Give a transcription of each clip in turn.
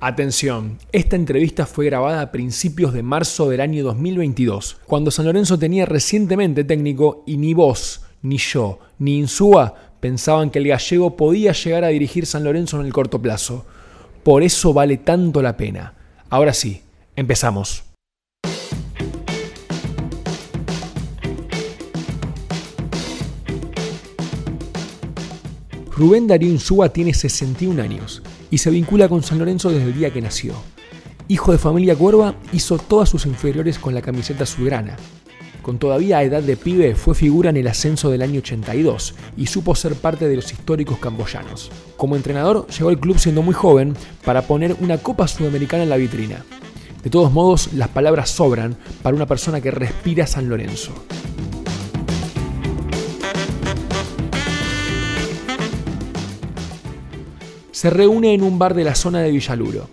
Atención, esta entrevista fue grabada a principios de marzo del año 2022, cuando San Lorenzo tenía recientemente técnico y ni vos, ni yo, ni Insúa pensaban que el gallego podía llegar a dirigir San Lorenzo en el corto plazo. Por eso vale tanto la pena. Ahora sí, empezamos. Rubén Darío Insúa tiene 61 años y se vincula con San Lorenzo desde el día que nació. Hijo de familia cuerva, hizo todas sus inferiores con la camiseta azulgrana. Con todavía edad de pibe, fue figura en el ascenso del año 82 y supo ser parte de los históricos camboyanos. Como entrenador, llegó al club siendo muy joven para poner una Copa Sudamericana en la vitrina. De todos modos, las palabras sobran para una persona que respira San Lorenzo. Se reúne en un bar de la zona de Villaluro.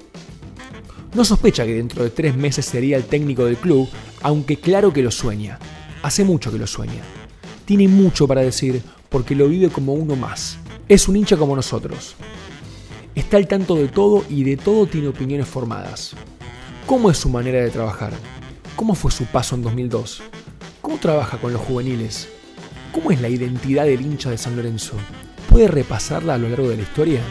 No sospecha que dentro de tres meses sería el técnico del club, aunque claro que lo sueña. Hace mucho que lo sueña. Tiene mucho para decir porque lo vive como uno más. Es un hincha como nosotros. Está al tanto de todo y de todo tiene opiniones formadas. ¿Cómo es su manera de trabajar? ¿Cómo fue su paso en 2002? ¿Cómo trabaja con los juveniles? ¿Cómo es la identidad del hincha de San Lorenzo? ¿Puede repasarla a lo largo de la historia?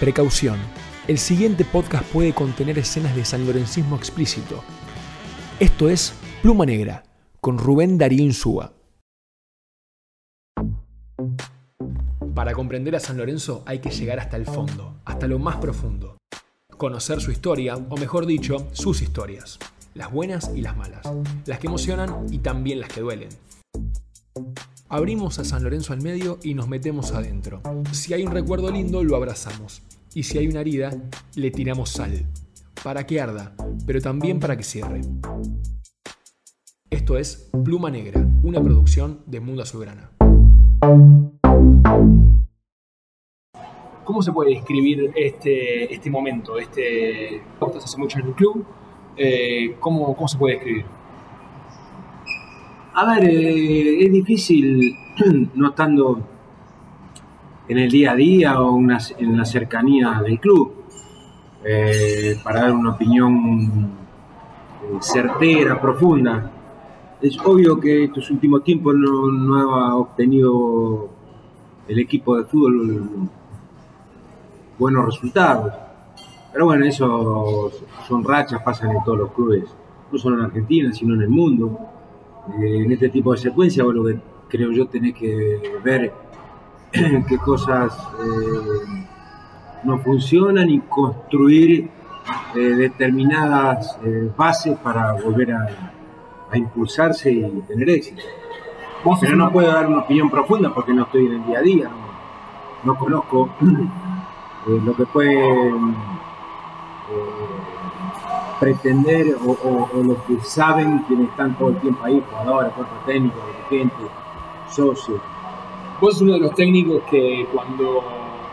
Precaución. El siguiente podcast puede contener escenas de sanlorencismo explícito. Esto es Pluma Negra, con Rubén Darío Insúa. Para comprender a San Lorenzo hay que llegar hasta el fondo, hasta lo más profundo. Conocer su historia, o mejor dicho, sus historias. Las buenas y las malas. Las que emocionan y también las que duelen. Abrimos a San Lorenzo al medio y nos metemos adentro. Si hay un recuerdo lindo, lo abrazamos. Y si hay una herida, le tiramos sal. Para que arda, pero también para que cierre. Esto es Pluma Negra, una producción de Mundo Azulgrana. ¿Cómo se puede describir este, este momento? Este, mucho en el club. Eh, ¿cómo, ¿Cómo se puede describir? A ver, eh, es difícil no estando en el día a día o en la cercanía del club eh, para dar una opinión eh, certera, profunda. Es obvio que estos últimos tiempos no, ha obtenido el equipo de fútbol buenos resultados. Pero bueno, eso son rachas, pasan en todos los clubes, no solo en Argentina, sino en el mundo. Eh, en este tipo de secuencia, lo que creo yo tenés que ver qué cosas eh, no funcionan y construir eh, determinadas bases para volver a, impulsarse y tener éxito. Pero no puedo dar una opinión profunda porque no estoy en el día a día, no, conozco lo que puede pretender o, los que saben quienes están todo el tiempo ahí, jugadores, cuerpo técnicos, dirigentes, socios. Vos sos uno de los técnicos que cuando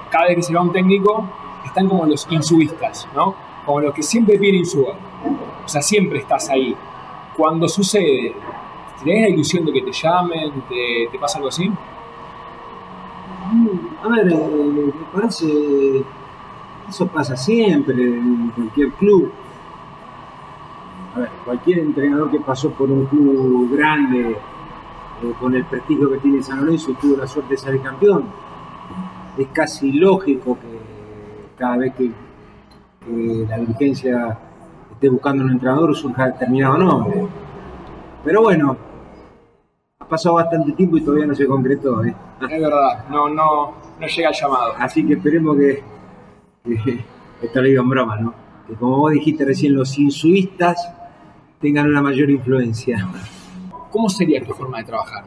cada vez que se va un técnico están como los insubistas, ¿no? Como los que siempre piden insuba. O sea, siempre estás ahí. Cuando sucede, ¿tenés la ilusión de que te llamen? ¿Te, te pasa algo así? A ver, eh, me parece. Eso pasa siempre en cualquier club a ver, cualquier entrenador que pasó por un club grande, eh, con el prestigio que tiene San Lorenzo y tuvo la suerte de ser campeón, es casi lógico que cada vez que, la dirigencia esté buscando un entrenador surja determinado nombre. Pero bueno, ha pasado bastante tiempo y todavía no se concretó. ¿eh? Es verdad, no, no, no llega el llamado. Así que esperemos que, esto lo digo en broma, ¿no? Que como vos dijiste recién, los insuistas tengan una mayor influencia. ¿Cómo sería tu forma de trabajar?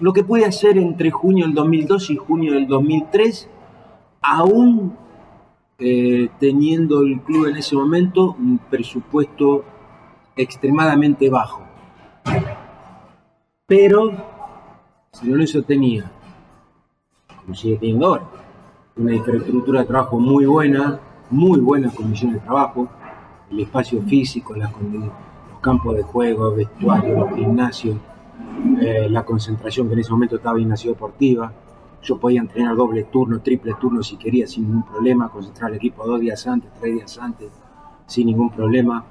Lo que pude hacer entre junio del 2002 y junio del 2003, aún eh, teniendo el club en ese momento un presupuesto extremadamente bajo. Pero San Lorenzo tenía, como sigue teniendo ahora, una infraestructura de trabajo muy buena, muy buenas condiciones de trabajo, el espacio físico, las condiciones campos de juego, vestuario, los gimnasios, eh, la concentración que en ese momento estaba en Nación Deportiva. Yo podía entrenar doble turno, triple turno si quería sin ningún problema, concentrar al equipo dos días antes, tres días antes, sin ningún problema.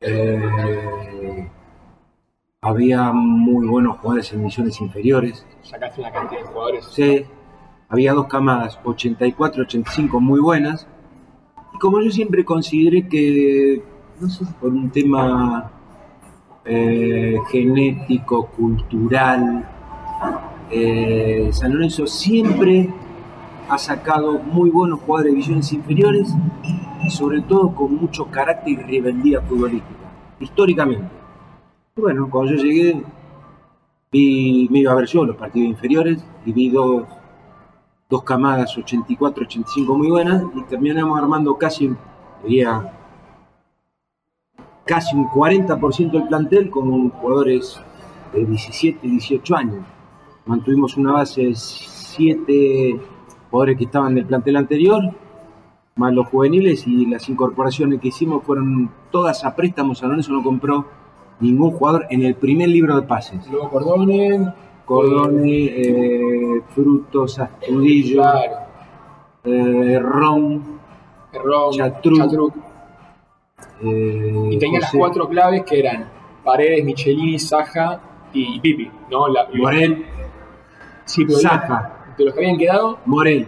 Eh, había muy buenos jugadores en misiones inferiores. Sacaste una cantidad de jugadores. Sí, había dos camadas, 84, 85 muy buenas. Como yo siempre consideré que, por un tema eh, genético, cultural, eh, San Lorenzo siempre ha sacado muy buenos jugadores de divisiones inferiores y sobre todo con mucho carácter y rebeldía futbolística, históricamente. Bueno, cuando yo llegué, vi, me iba a ver yo los partidos inferiores y vi dos, dos camadas 84, 85 muy buenas y terminamos armando casi, diría, casi un 40% del plantel con jugadores de 17, 18 años. Mantuvimos una base de 7 jugadores que estaban del plantel anterior, más los juveniles y las incorporaciones que hicimos fueron todas a préstamos. San no compró ningún jugador en el primer libro de pases. Luego Cordone. Cordone, eh, Frutos, Astudillo, Claro. eh, Ron, Errón, Chatruc. Chatruc. eh, Y tenía las cuatro claves que eran Paredes, Michelini, Saja y Pipi, ¿no? La- Morel, sí, pero Saja, de los que habían quedado, Morel,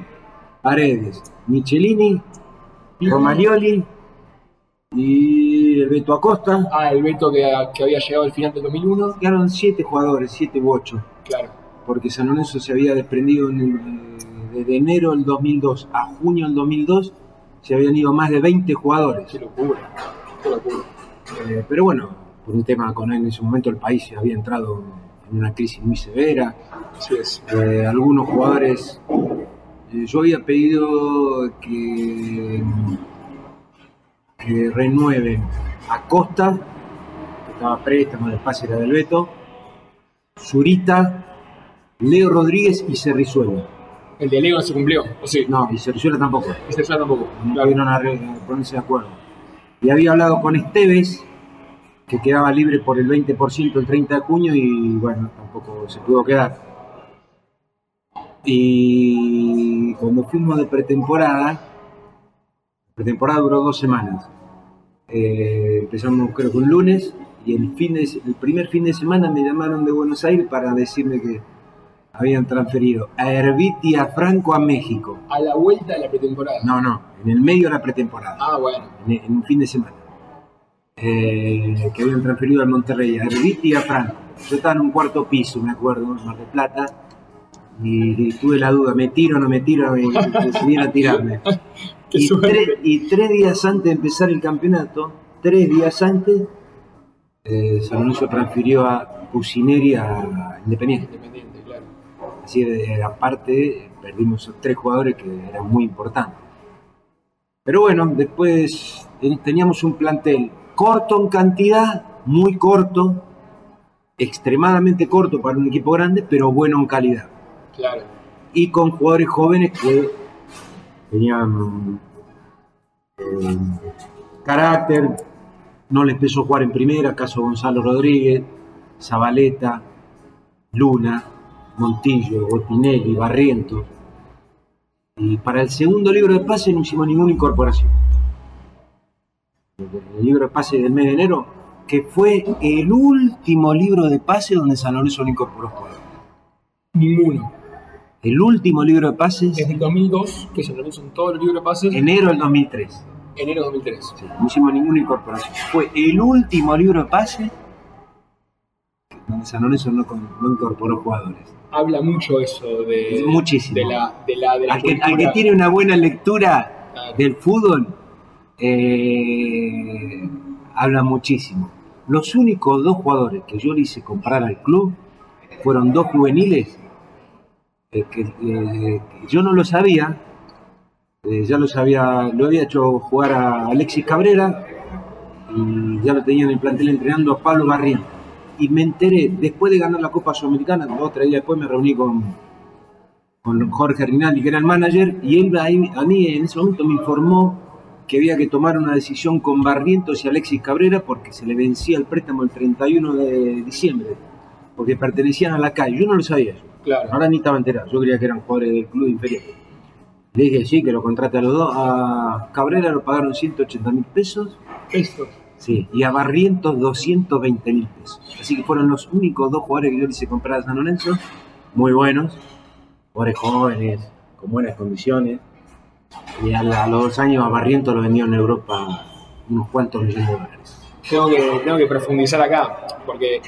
Paredes, Michelini, Romagnoli y el Beto Acosta. ah, el Beto que, que había llegado al final del 2001, Quedaron siete jugadores, siete u ocho, claro. porque San Lorenzo se había desprendido en el- desde enero del 2002 a junio del 2002, se habían ido más de 20 jugadores. Qué locura, qué locura. Eh, pero bueno, por un tema con en ese momento el país había entrado en una crisis muy severa. Así es. Eh, algunos jugadores, eh, yo había pedido que, que renueven a Costa, que estaba préstamo, el pase era del Beto, Zurita, Leo Rodríguez y Cerrizuela. El de Leo no se cumplió, o sí, No, y Cerrizuela tampoco. este ya tampoco. No vieron a, re- a ponerse de acuerdo. Y había hablado con Esteves, que quedaba libre por el 20% el 30 de junio y bueno, tampoco se pudo quedar. Y cuando fuimos de pretemporada, pretemporada duró dos semanas. Eh, empezamos creo que un lunes y el, fin de, el primer fin de semana me llamaron de Buenos Aires para decirme que habían transferido a Herbit y a Franco a México. A la vuelta de la pretemporada. No, no, en el medio de la pretemporada, Ah, bueno. en, en un fin de semana. Eh, que habían transferido al Monterrey, a Herbit y a Franco. Yo estaba en un cuarto piso, me acuerdo, en Mar del Plata, y, y tuve la duda, ¿me tiro o no me tiro? Y decidí a tirarme. Y, tres- y tres días antes de empezar el campeonato, tres días antes, eh, San Lorenzo transfirió a Cusineri a Independiente. Independiente, claro. Así de, aparte, perdimos a tres jugadores que eran muy importantes. Pero bueno, después teníamos un plantel corto en cantidad, muy corto, extremadamente corto para un equipo grande, pero bueno en calidad. Claro. Y con jugadores jóvenes que tenían eh, carácter, no les empezó a jugar en primera, caso Gonzalo Rodríguez, Zabaleta, Luna, Montillo, Botinelli, Barrientos. Y para el segundo libro de pase no hicimos ninguna incorporación. El libro de pase del mes de enero, que fue el último libro de pase donde San Lorenzo no incorporó jugadores. Ninguno. El último libro de pases, Desde el 2002, que se realizan todos los libros de pases, enero del 2003. Enero de 2003. Sí, no hicimos ninguna incorporación. Fue el último libro de pase donde San Lorenzo no, incorporó jugadores. Habla mucho eso de, Muchísimo. de la, de la, de la Al que, al que cultura. tiene una buena lectura Claro. del fútbol, eh, habla muchísimo. Los únicos dos jugadores que yo le hice comprar al club fueron dos juveniles eh, que, eh, que yo no lo sabía. Eh, ya lo sabía, lo había hecho jugar a Alexis Cabrera y ya lo tenía en el plantel entrenando a Pablo Barrientos. Y me enteré, después de ganar la Copa Sudamericana, dos o tres días después me reuní con, con Jorge Rinaldi, que era el manager, y él a mí en ese momento me informó que había que tomar una decisión con Barrientos y Alexis Cabrera porque se le vencía el préstamo el 31 de diciembre. porque pertenecían a la calle. Yo no lo sabía eso. Claro. Ahora ni estaba enterado. Yo creía que eran jugadores del club inferior. Le dije, sí, que lo contrate a los dos. A Cabrera lo pagaron 180 mil pesos. Estos. Sí, y a Barrientos 220 mil pesos. Así que fueron los únicos dos jugadores que yo le hice comprar a San Lorenzo. Muy buenos. Jugadores jóvenes, con buenas condiciones. Y a, la- a los dos años a Barrientos lo vendió en Europa unos cuantos millones de dólares. Tengo que, tengo que profundizar acá, porque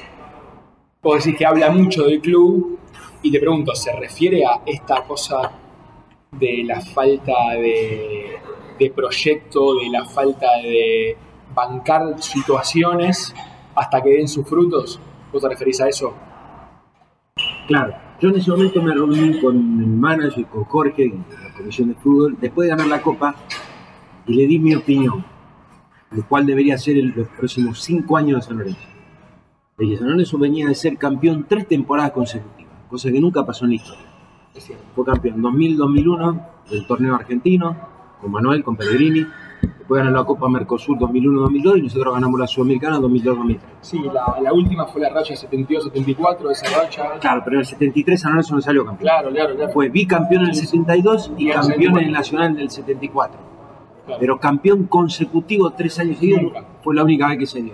vos decís que habla mucho del club y te pregunto, ¿se refiere a esta cosa de la falta de, de proyecto, de la falta de bancar situaciones hasta que den sus frutos? ¿Vos te referís a eso? Claro, yo en ese momento me reuní con el manager, y con Jorge, y la comisión de fútbol, después de ganar la copa, y le di mi opinión, de cuál debería ser en los próximos cinco años de San Lorenzo. De que San Lorenzo venía de ser campeón tres temporadas consecutivas, cosa que nunca pasó en la historia. Fue campeón 2000-2001 del torneo argentino, con Manuel, con Pellegrini, después ganó la Copa Mercosur 2001-2002 y nosotros ganamos la Sudamericana 2002-2003. Sí, la, la última fue la racha 72-74, esa racha. Claro, pero en el 73 San Lorenzo no salió campeón. Claro, claro, claro. Fue bicampeón en el 72 y campeón en 74. el Nacional en el 74. Claro. Pero campeón consecutivo tres años seguidos fue la única vez que se dio.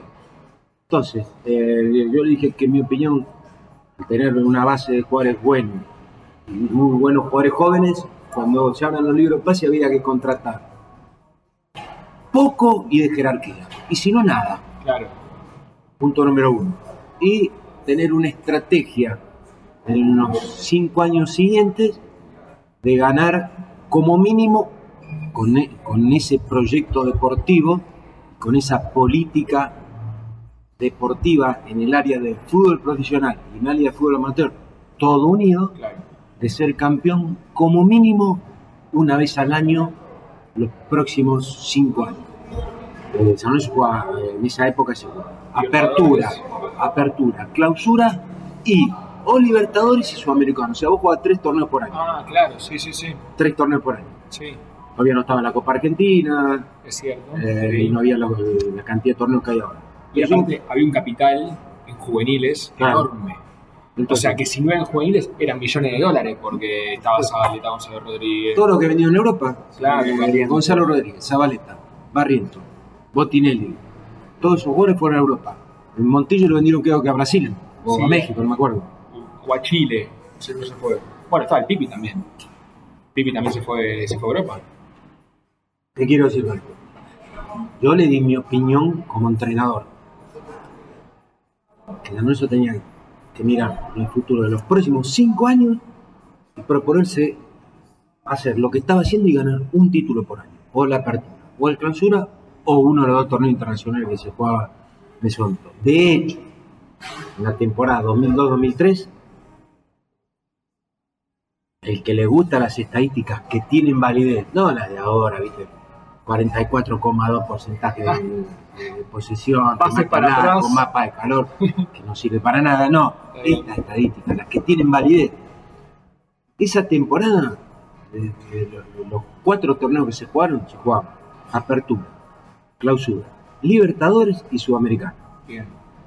Entonces, eh, yo le dije que en mi opinión, tener una base de jugadores buenos muy buenos jugadores jóvenes, cuando se hablan los libros de pase había que contratar poco y de jerarquía. Y si no, nada. Claro. Punto número uno. Y tener una estrategia en los cinco años siguientes de ganar como mínimo con, e- con ese proyecto deportivo, con esa política deportiva en el área del fútbol profesional y en el área del fútbol amateur, todo unido, Claro. De ser campeón como mínimo una vez al año los próximos cinco años. Eh, San Lorenzo jugaba, eh, en esa época se jugaba apertura, apertura, clausura y o Libertadores y Sudamericano. O sea, vos jugabas tres torneos por año. Ah, claro, sí, sí, sí. Tres torneos por año. Sí, Todavía no estaba la Copa Argentina es cierto. eh, y no había la, la cantidad de torneos que hay ahora. Y aparte había un capital en juveniles Claro. enorme. O sea que si no eran juveniles eran millones de dólares porque estaba Zabaleta, Gonzalo Rodríguez. todo lo que vendió en Europa, Claro, eh. Gonzalo Rodríguez, Zabaleta, Barriento, Botinelli, todos esos jugadores fueron a Europa. En Montillo lo vendieron creo que a Brasil o Sí. a México, no me acuerdo. O a Chile. Sé, no se fue. Bueno, estaba el Pipi también. Pipi también se fue, se fue a Europa. Te quiero decir algo. Yo le di mi opinión como entrenador. Que Lorenzo tenía que mirar el futuro de los próximos cinco años y proponerse hacer lo que estaba haciendo y ganar un título por año. O la apertura, o el clausura, o uno de los dos torneos internacionales que se jugaba en. De hecho, en la temporada 2002-2003, el que le gusta las estadísticas que tienen validez, no las de ahora, ¿viste? 44,2 porcentaje de, de posesión, Pase nada, atrás. con mapa de calor, que no sirve para nada, no. Estas estadísticas, las que tienen validez. Esa temporada, de, de los, cuatro torneos que se jugaron, se jugaban Apertura, Clausura, Libertadores y Sudamericano Bien.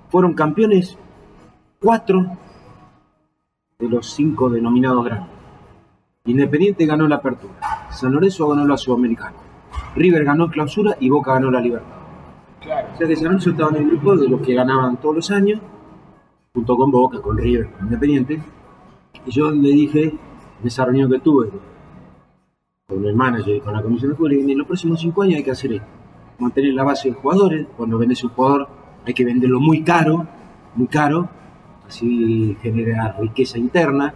fueron campeones cuatro de los cinco denominados grandes. Independiente ganó la apertura, San Lorenzo ganó la Sudamericana, River ganó clausura y Boca ganó la libertad. Claro. O sea que San Lorenzo estaba en el grupo de los que ganaban todos los años, junto con Boca, con River, con Independiente. Y yo le dije, en esa reunión que tuve con el manager y con la comisión de dije, en los próximos cinco años hay que hacer esto. Mantener la base de jugadores, cuando vendes un jugador hay que venderlo muy caro, muy caro, así genera riqueza interna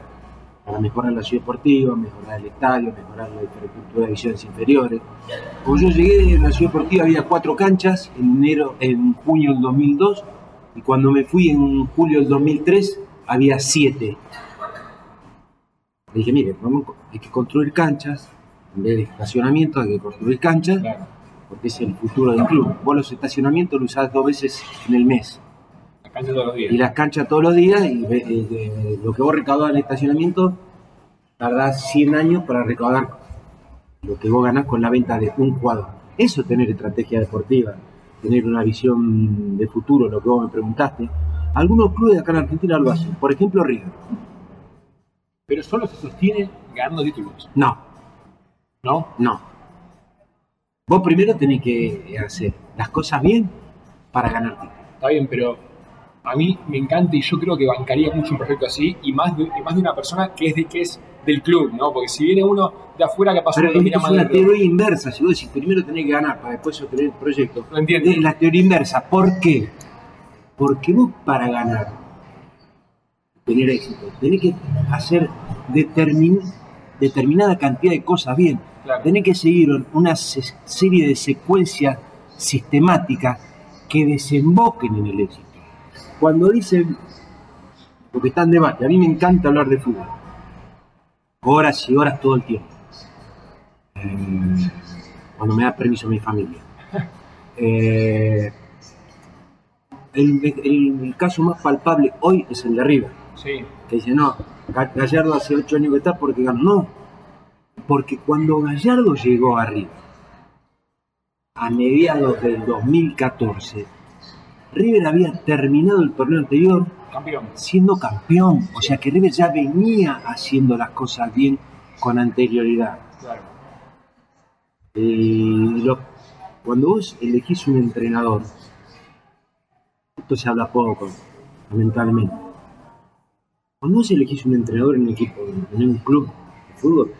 para mejorar la ciudad deportiva, mejorar el estadio, mejorar la infraestructura de divisiones inferiores. Cuando yo llegué en la ciudad deportiva había cuatro canchas en enero, en junio del 2002 y cuando me fui en julio del 2003 había siete. Le dije, mire, vamos, hay que construir canchas, en vez de estacionamiento hay que construir canchas, porque es el futuro del club. Vos los estacionamientos los usás dos veces en el mes La cancha todos los días. y las canchas todos los días y eh, eh, lo que vos recaudás en el estacionamiento tardás 100 años para recaudar lo que vos ganás con la venta de un jugador. Eso es tener estrategia deportiva, tener una visión de futuro, lo que vos me preguntaste. Algunos clubes de acá en Argentina lo hacen. Por ejemplo, River. Pero solo se sostiene ganando títulos. No, ¿No? no. Vos primero tenés que hacer las cosas bien para ganar títulos. Está bien, pero a mí me encanta y yo creo que bancaría mucho un proyecto así y más de, y más de una persona que es de que es del club, ¿no? Porque si viene uno de afuera que pasó Pero mira es una teoría inversa. Si vos decís primero tenés que ganar para después sostener el proyecto. Lo entiendo. Es la teoría inversa. ¿Por qué? Porque vos para ganar, tener éxito, tenés que hacer determin- determinada cantidad de cosas bien. Claro. Tenés que seguir una se- serie de secuencias sistemáticas que desemboquen en el éxito. Cuando dicen, porque está en debate, a mí me encanta hablar de fútbol, horas y horas todo el tiempo, Eh, cuando me da permiso mi familia. Eh, el, el- el caso más palpable hoy es el de River, Sí, que dice, no, Ga- Gallardo hace ocho años que está porque ganó. No, porque cuando Gallardo llegó a River, a mediados del 2014, River había terminado el torneo anterior campeón. siendo campeón. O sea que River ya venía haciendo las cosas bien con anterioridad. Claro. Lo- cuando vos elegís un entrenador, esto se habla poco, lamentablemente. Cuando vos elegís un entrenador en un equipo, en un club de fútbol,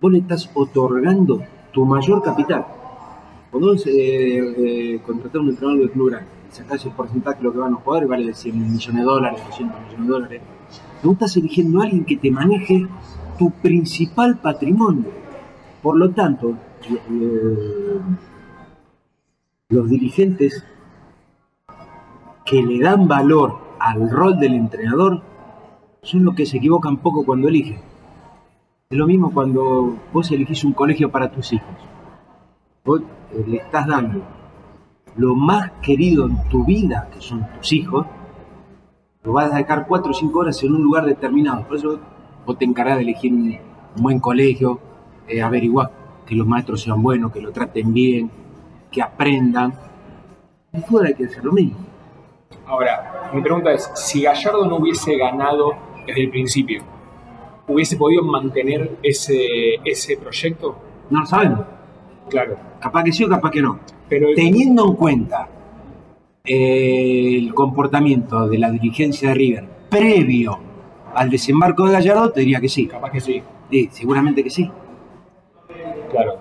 vos le estás otorgando tu mayor capital. Cuando vos eh, eh, contratás un entrenador del club grande sacás el porcentaje de lo que van los jugadores, vale 100 millones de dólares, 200 millones de dólares, vos estás eligiendo a alguien que te maneje tu principal patrimonio. Por lo tanto, eh, los dirigentes que le dan valor al rol del entrenador son los que se equivocan poco cuando eligen. Es lo mismo cuando vos elegís un colegio para tus hijos. Vos eh, le estás dando lo más querido en tu vida, que son tus hijos, lo vas a dejar cuatro o cinco horas en un lugar determinado. Por eso vos te encargás de elegir un, buen colegio, eh, averiguar que los maestros sean buenos, que lo traten bien, que aprendan. En el fútbol hay que hacer lo mismo. Ahora, mi pregunta es, si Gallardo no hubiese ganado desde el principio, ¿hubiese podido mantener ese, ese proyecto? No lo sabemos. Claro. Capaz que sí o capaz que no. Pero Teniendo en cuenta eh, el comportamiento de la dirigencia de River previo al desembarco de Gallardo, te diría que sí. capaz que sí. Sí, seguramente que sí. Claro.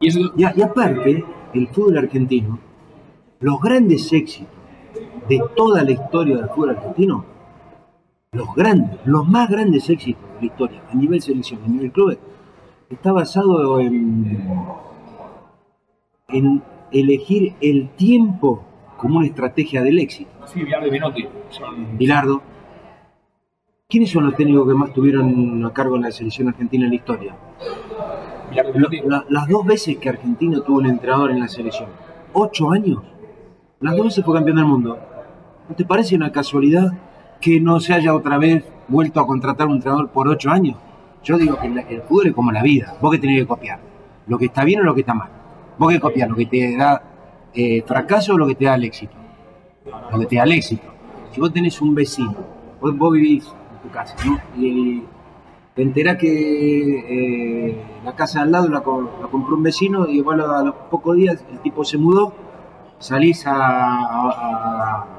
Y eso, Y, a- y aparte, el fútbol argentino, los grandes éxitos de toda la historia del fútbol argentino, los grandes, los más grandes éxitos de la historia, a nivel selección, a nivel clubes, está basado en, en elegir el tiempo como una estrategia del éxito. sí, Villar de Menotti. Son, Bilardo. ¿Quiénes son los técnicos que más tuvieron a cargo en la selección argentina en la historia? Menotti. la- las dos veces que Argentina tuvo un entrenador en la selección, ocho años, las dos veces fue campeón del mundo. ¿No te parece una casualidad que no se haya otra vez vuelto a contratar un entrenador por ocho años? Yo digo que el fútbol es como la vida, vos que tenés que copiar, lo que está bien o lo que está mal. Vos que copiar lo que te da eh, fracaso o lo que te da el éxito. Lo que te da el éxito. Si vos tenés un vecino, vos, vos vivís en tu casa, ¿no? Y te enterás que eh, la casa al lado la, co- la compró un vecino y igual a los pocos días el tipo se mudó, salís a,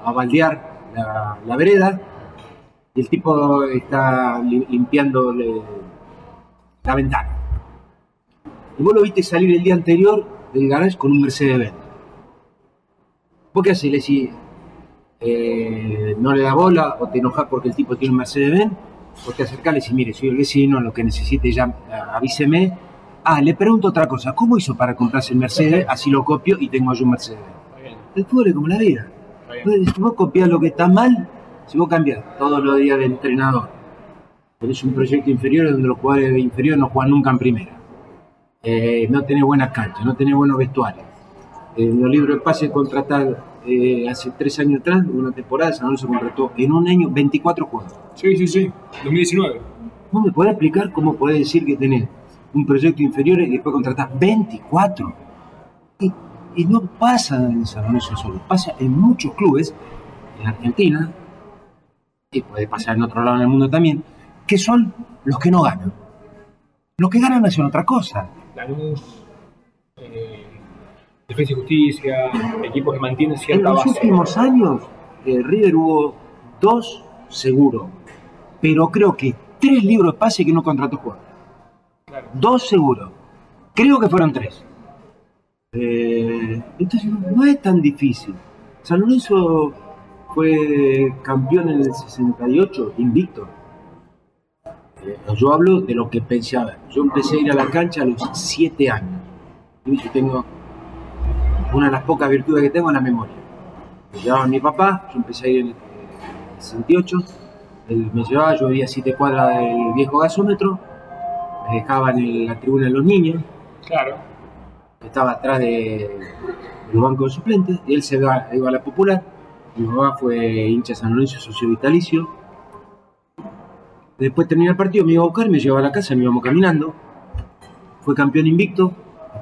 a, baldear la, la vereda y el tipo está li- limpiando la ventana. Y vos lo viste salir el día anterior del garage con un Mercedes-Benz. ¿Vos qué haces? Le decís, eh, no le da bola o te enojas porque el tipo tiene un Mercedes-Benz, o te acercás y le decís, mire, soy el vecino, lo que necesite ya ah, avíseme. Ah, le pregunto otra cosa, ¿cómo hizo para comprarse el Mercedes? Así lo copio y tengo yo un Mercedes. El fútbol es como la vida. Vos, vos copias lo que está mal, si vos cambias todos los días de entrenador, tenés un proyecto inferior donde los jugadores de inferior no juegan nunca en primera. Eh, no tenés buenas canchas, no tenés buenos vestuarios. En los libros de pase contratar eh, hace tres años atrás, una temporada, San Lorenzo contrató en un año 24 jugadores. Sí, sí, sí. 2019. ¿Vos me podés explicar cómo podés decir que tenés un proyecto inferior y después contratás 24? Y, y no pasa en San Lorenzo solo, pasa en muchos clubes en Argentina, y puede pasar en otro lado del mundo también, que son los que no ganan. Los que ganan hacen otra cosa. Lanús, eh, Defensa y Justicia, equipos que mantienen En cierta los base. últimos años, eh, River hubo dos seguro, pero creo que tres libros de pase que no contrató jugadores. Claro. Dos seguro. Creo que fueron tres. Eh, entonces no es tan difícil. San Lorenzo fue campeón en el 68, invicto. Eh, yo hablo de lo que pensaba. Yo empecé a ir a la cancha a los siete años. Y yo tengo una de las pocas virtudes que tengo en la memoria. Me llevaba mi papá, yo empecé a ir en el 68, él me llevaba, yo vivía a siete cuadras del viejo gasómetro, me dejaba en la tribuna de los niños, Claro. estaba atrás de, del banco de suplentes, y él se iba, iba a la popular, mi papá fue hincha San Lorenzo, socio vitalicio. Después terminé el partido, me iba a buscar, me llevaba a la casa, me íbamos caminando. Fue campeón invicto,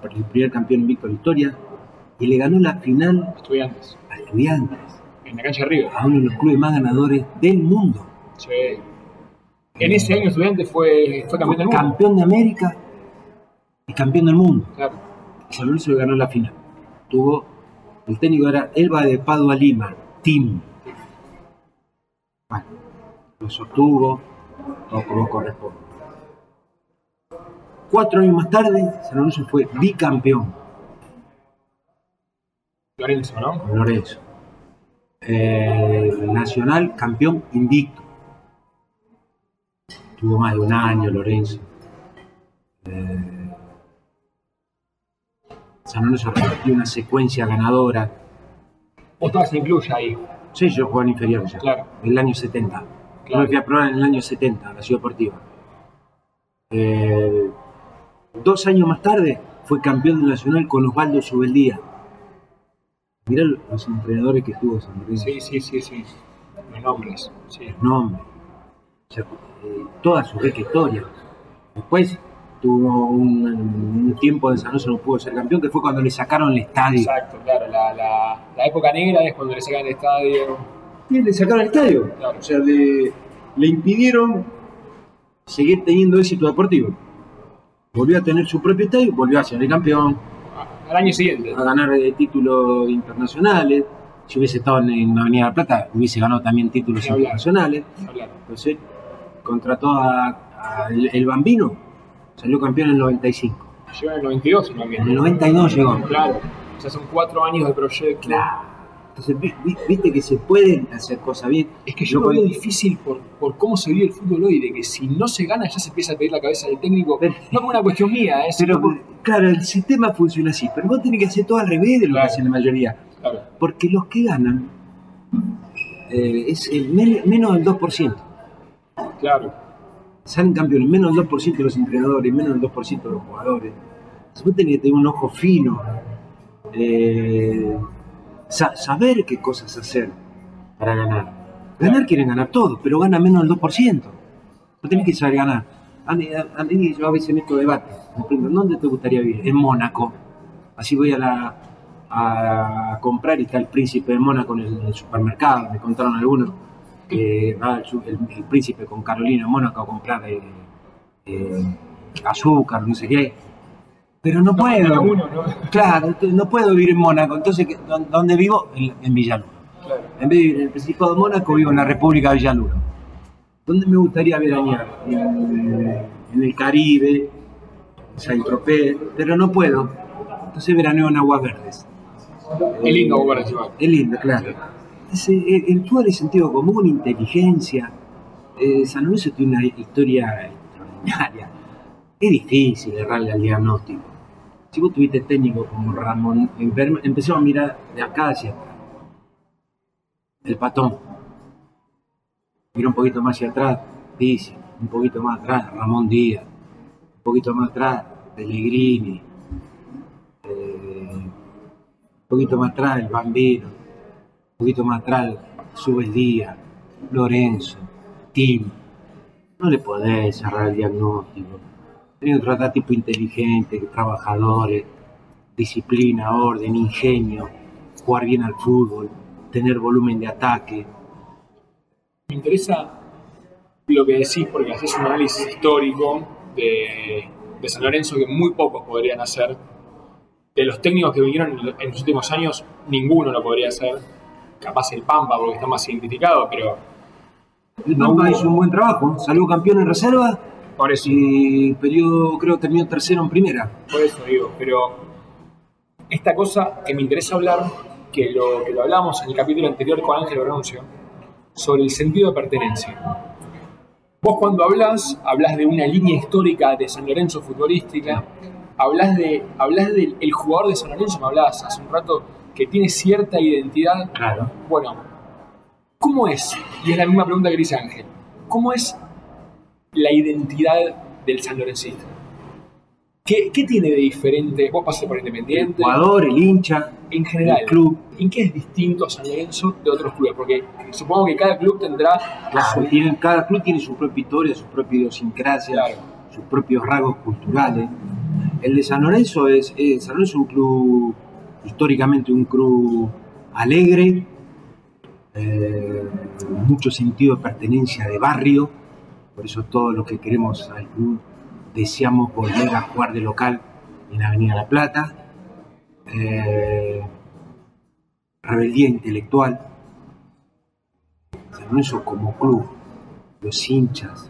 el primer campeón invicto de la historia, y le ganó la final Estudiantes. a Estudiantes, En la cancha River. a uno de los clubes más ganadores del mundo. Sí. En ese año Estudiantes fue, fue campeón del mundo. Campeón de América y campeón del mundo. Claro. San Lorenzo le ganó la final. Tuvo, el técnico era Elba de Padua Lima, Tim. Bueno, lo sostuvo, como corresponde. Cuatro años más tarde, San Lorenzo fue bicampeón Lorenzo, ¿no? Lorenzo. Eh, Nacional, campeón invicto. Tuvo más de un año Lorenzo. Eh, San Lorenzo repitió una secuencia ganadora. Vos en Cluj ahí. Sí, yo jugaba en inferior ya. Claro. El año 70. Yo me fui a probar en el año 70, a la Ciudad Deportiva. Eh, dos años más tarde fue campeón del Nacional con Osvaldo Subeldía. Mirá los entrenadores que tuvo San Lorenzo. Sí, sí, sí, sí. Los nombres. Sí. nombre. O sea, eh, toda su rica historia. Después tuvo un, un tiempo de San Lorenzo no pudo ser campeón, que fue cuando le sacaron el estadio. Exacto, claro. La, la, la época negra es cuando le sacan el estadio. Y le sacaron el estadio. Claro. O sea, le, le impidieron seguir teniendo éxito deportivo. Volvió a tener su propio estadio, volvió a ser el campeón, Al año siguiente. a ganar títulos internacionales. Si hubiese estado en, en Avenida La Plata, hubiese ganado también títulos hablar. internacionales. Entonces, contrató a, a el, el Bambino, salió campeón en el 95. Llegó en el 92 En también. el 92 llegó. Claro. O sea, son cuatro años de proyecto. Claro. Entonces, vi- vi- viste que se pueden hacer cosas bien. Es que yo lo veo difícil por, por cómo se vive el fútbol hoy, de que si no se gana ya se empieza a pedir la cabeza del técnico. Pero- No por una cuestión mía, ¿eh? Pero, por- claro, el sistema funciona así, pero vos tenés que hacer todo al revés de lo Claro. que hacen la mayoría. Claro. Porque los que ganan eh, es el men- menos del 2%. Claro. Salen campeones, menos del 2% de los entrenadores, menos del 2% de los jugadores. Vos tenés que tener un ojo fino, eh, sa- saber qué cosas hacer para ganar. Ganar quieren ganar todos, pero gana menos del 2%. Vos tenés que saber ganar. A mí, yo a veces en estos debates ¿dónde te gustaría vivir? En Mónaco. Así voy a comprar y está el príncipe de Mónaco en el, en el supermercado, me contaron algunos que va el- el príncipe con Carolina en Mónaco a comprar eh, eh, azúcar, no sé qué. Pero no, puedo. Para uno, ¿no? Claro, entonces no puedo vivir en Mónaco. Entonces, ¿qué- dó- ¿dónde vivo? En, en Villaluro. Claro. En vez de vivir en el Principado de Mónaco, vivo en la República de Villaluro. ¿Dónde me gustaría veranear? En, en el Caribe, en Saint-Tropez, pero no puedo. Entonces veraneo en Aguas Verdes. Es lindo jugar encima. Es lindo, claro. Ese- el, el fútbol es sentido común, inteligencia. Eh, San Lorenzo tiene una historia extraordinaria. Es difícil errarle al diagnóstico. Si vos tuviste técnico como Ramón, empe- empezamos a mirar de acá hacia atrás. El patón. Mira un poquito más hacia atrás, Pizzi. Un poquito más atrás, Ramón Díaz. Un poquito más atrás, Pellegrini. Eh, un poquito más atrás, el Bambino. Un poquito más atrás, Sube el Día, Lorenzo, Tim. No le podés cerrar el diagnóstico. Que tratar tipo inteligente, trabajadores, disciplina, orden, ingenio, jugar bien al fútbol. tener volumen de ataque. Me interesa lo que decís porque haces un análisis histórico de, de San Lorenzo que muy pocos podrían hacer. De los técnicos que vinieron en los últimos años, ninguno lo podría hacer. Capaz el Pampa porque está más identificado, pero El No Pampa hubo- hizo un buen trabajo, salió campeón en reserva eso, y periodo, creo terminó tercero en primera. por eso digo. Pero esta cosa que me interesa hablar, que lo, que lo hablamos en el capítulo anterior con Ángel Renuncio, sobre el sentido de pertenencia. Vos cuando hablas, hablas de una línea histórica de San Lorenzo futbolística, hablas, de, hablas del el jugador de San Lorenzo, me hablabas hace un rato, que tiene cierta identidad. Claro. Bueno, ¿cómo es? Y es la misma pregunta que le hice Ángel. ¿Cómo es la identidad del San Lorencista? ¿Qué, qué tiene de diferente? Vos pasaste por El Independiente, jugador, el hincha, en general, el club. ¿en qué es distinto a San Lorenzo de otros clubes? Porque supongo que cada club tendrá Claro, su- tienen- cada club tiene su propia historia, su propia idiosincrasia, Claro. sus propios rasgos culturales. El de San Lorenzo es, es- San Lorenzo es un club, históricamente un club alegre, eh, mucho sentido de pertenencia de barrio, por eso todos los que queremos al club deseamos volver a jugar de local en Avenida La Plata. Eh, rebeldía intelectual, San Lorenzo como club, los hinchas,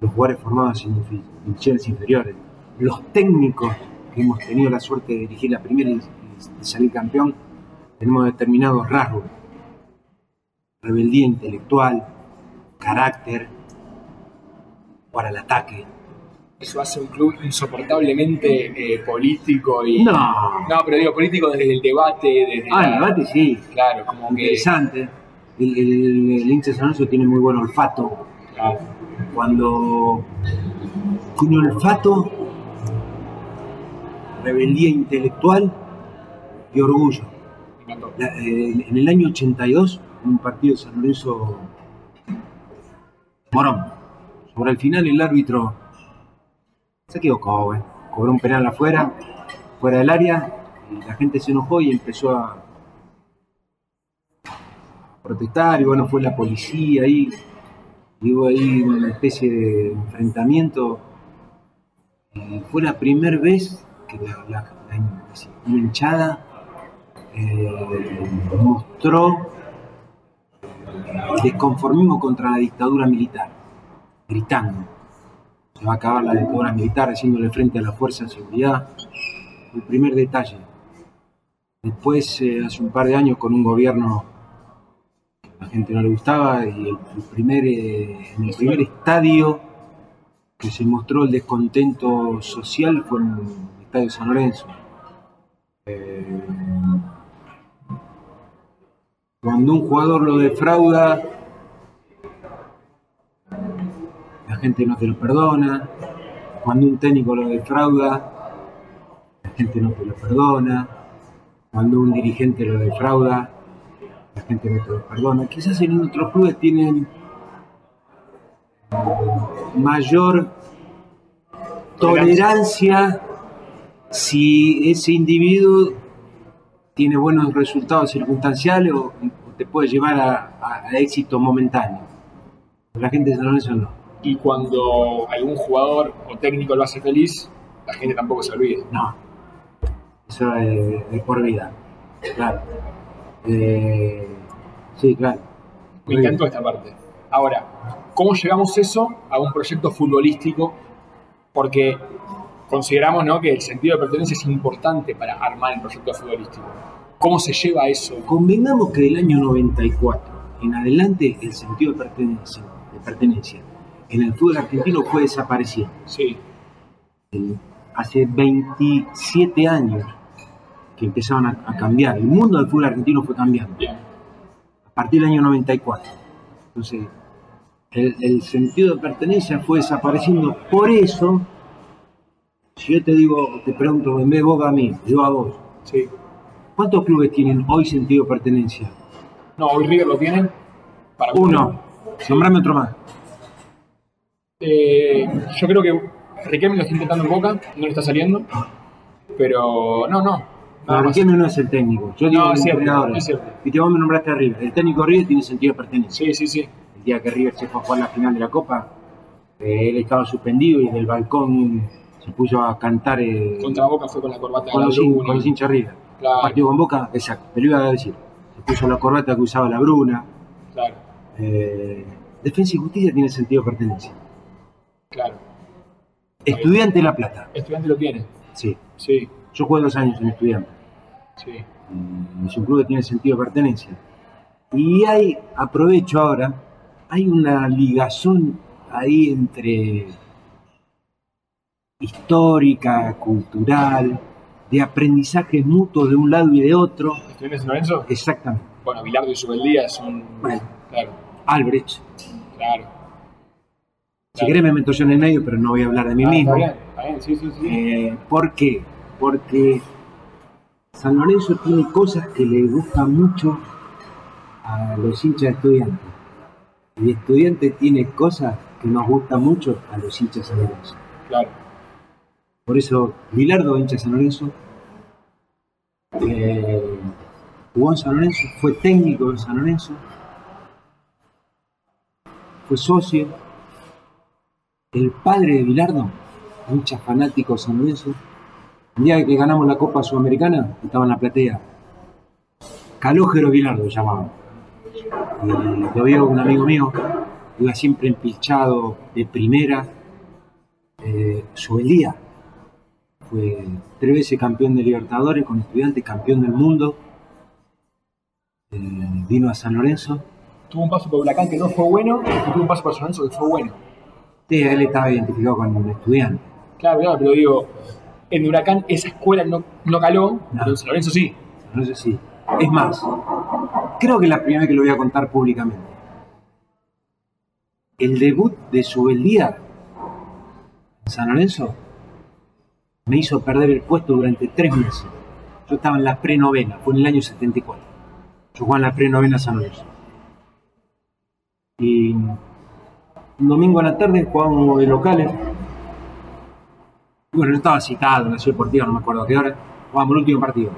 los jugadores formados en divisiones inferiores, los técnicos que hemos tenido la suerte de dirigir la primera y salir campeón, tenemos determinados rasgos. Rebeldía intelectual, carácter, para el ataque. Eso hace un club insoportablemente eh, político y... No. No, pero digo político desde el debate, desde... Ah, el debate sí, Claro, como que... interesante. El, el, el hincha de San Lorenzo tiene muy buen olfato. Claro. cuando con olfato, rebeldía intelectual y orgullo. Me encantó. La- eh, en el año 82, en un partido de San Lorenzo Morón, sobre el final el árbitro se equivocó, güey. cobró un penal afuera, fuera del área, la gente se enojó y empezó a protestar, y bueno, fue la policía ahí, y hubo ahí una especie de enfrentamiento. Y fue la primera vez que la, hinchada eh, mostró desconformismo contra la dictadura militar, gritando. Se va a acabar la dictadura militar haciéndole frente a la fuerza de seguridad. El primer detalle. Después, eh, hace un par de años, con un gobierno que a la gente no le gustaba, y el, primer, eh, en el primer estadio que se mostró el descontento social fue en el Estadio San Lorenzo. Eh, cuando un jugador lo defrauda, la gente no te lo perdona. Cuando un técnico lo defrauda, la gente no te lo perdona. Cuando un dirigente lo defrauda, la gente no te lo perdona. Quizás en otros clubes tienen mayor tolerancia si ese individuo tiene buenos resultados circunstanciales o, te puede llevar a éxito momentáneo. La gente de San Lorenzo no. Y cuando algún jugador o técnico lo hace feliz, la gente tampoco se olvida. No. Eso es por vida. Claro. Eh, sí, claro. Me encantó esta parte. Ahora, ¿cómo llegamos eso a un proyecto futbolístico? Porque consideramos ¿no? que el sentido de pertenencia es importante para armar el proyecto futbolístico. ¿Cómo se lleva eso? Convengamos que del año 94 en adelante el sentido de pertenencia, de pertenencia en el fútbol argentino fue desapareciendo. Sí, El- hace 27 años que empezaron a, a cambiar. El mundo del fútbol argentino fue cambiando a partir del año 94. Entonces, el, el sentido de pertenencia fue desapareciendo. Por eso, si yo te digo, te pregunto, en vez de vos a mí, yo a vos, Sí. ¿cuántos clubes tienen hoy sentido de pertenencia? No, hoy River lo tiene. Para Uno. Nombrame otro más. Eh, yo creo que Riquelme lo está intentando en Boca, no le está saliendo. Pero no, no. No, Riquelme no es el técnico. Yo digo No, el es cierto, entrenador. es cierto. Y te vos me nombraste a River. El técnico River tiene sentido de pertenencia. Sí, sí, sí. El día que River se fue a jugar la final de la Copa, eh, él estaba suspendido y desde el balcón se puso a cantar eh, Contra Boca fue con la corbata con, de los, la hin- Bruna. con los hinchas River. Claro. Partido con Boca, exacto, te lo iba a decir. Se puso la corbata que usaba la Bruna. Claro, Eh, Defensa y Justicia tiene sentido de pertenencia. Claro. Estudiante de La Plata, Estudiante lo tiene. sí. Sí, Yo juego dos años en Estudiante. sí. y es un club que tiene sentido de pertenencia. Y hay, aprovecho ahora, hay una ligazón ahí entre histórica, cultural, de aprendizaje mutuo de un lado y de otro. ¿Estudiante de San Lorenzo? Exactamente. Bueno, Bilardo y Subeldía son. Bueno. Claro, Albrecht. claro. Si querés me meto yo en el medio, pero no voy a hablar de mí Ah, mismo. Está bien, está bien, sí, sí, sí. Eh, ¿Por qué? Porque San Lorenzo tiene cosas que le gustan mucho a los hinchas estudiantes. Y estudiante tiene cosas que nos gustan mucho a los hinchas San Lorenzo. Claro. Por eso, Bilardo, hincha San Lorenzo, eh, jugó en San Lorenzo, fue técnico de San Lorenzo, fue socio. El padre de Bilardo, hincha fanático de San Lorenzo, el día que ganamos la Copa Sudamericana, estaba en la platea. Calógero Bilardo llamaba. Y lo vio un amigo mío, iba siempre empilchado de primera. Eh, fue tres veces campeón de Libertadores con estudiantes, campeón del mundo. Eh, vino a San Lorenzo. Tuvo un paso por Huracán que no fue bueno y tuvo un paso por San Lorenzo que fue bueno. Sí, él estaba identificado con un estudiante. Claro, claro, pero digo, en Huracán esa escuela no, no caló, pero en San Lorenzo sí. No sé si. Es más, creo que es la primera vez que lo voy a contar públicamente. El debut de Subeldía en San Lorenzo me hizo perder el puesto durante tres meses. Yo estaba en la prenovena, fue en el año 74. Yo jugaba en la prenovena San Lorenzo. Y un domingo a la tarde jugábamos de locales. Bueno, yo estaba citado en la ciudad deportiva, no me acuerdo a qué hora. Jugábamos el último partido.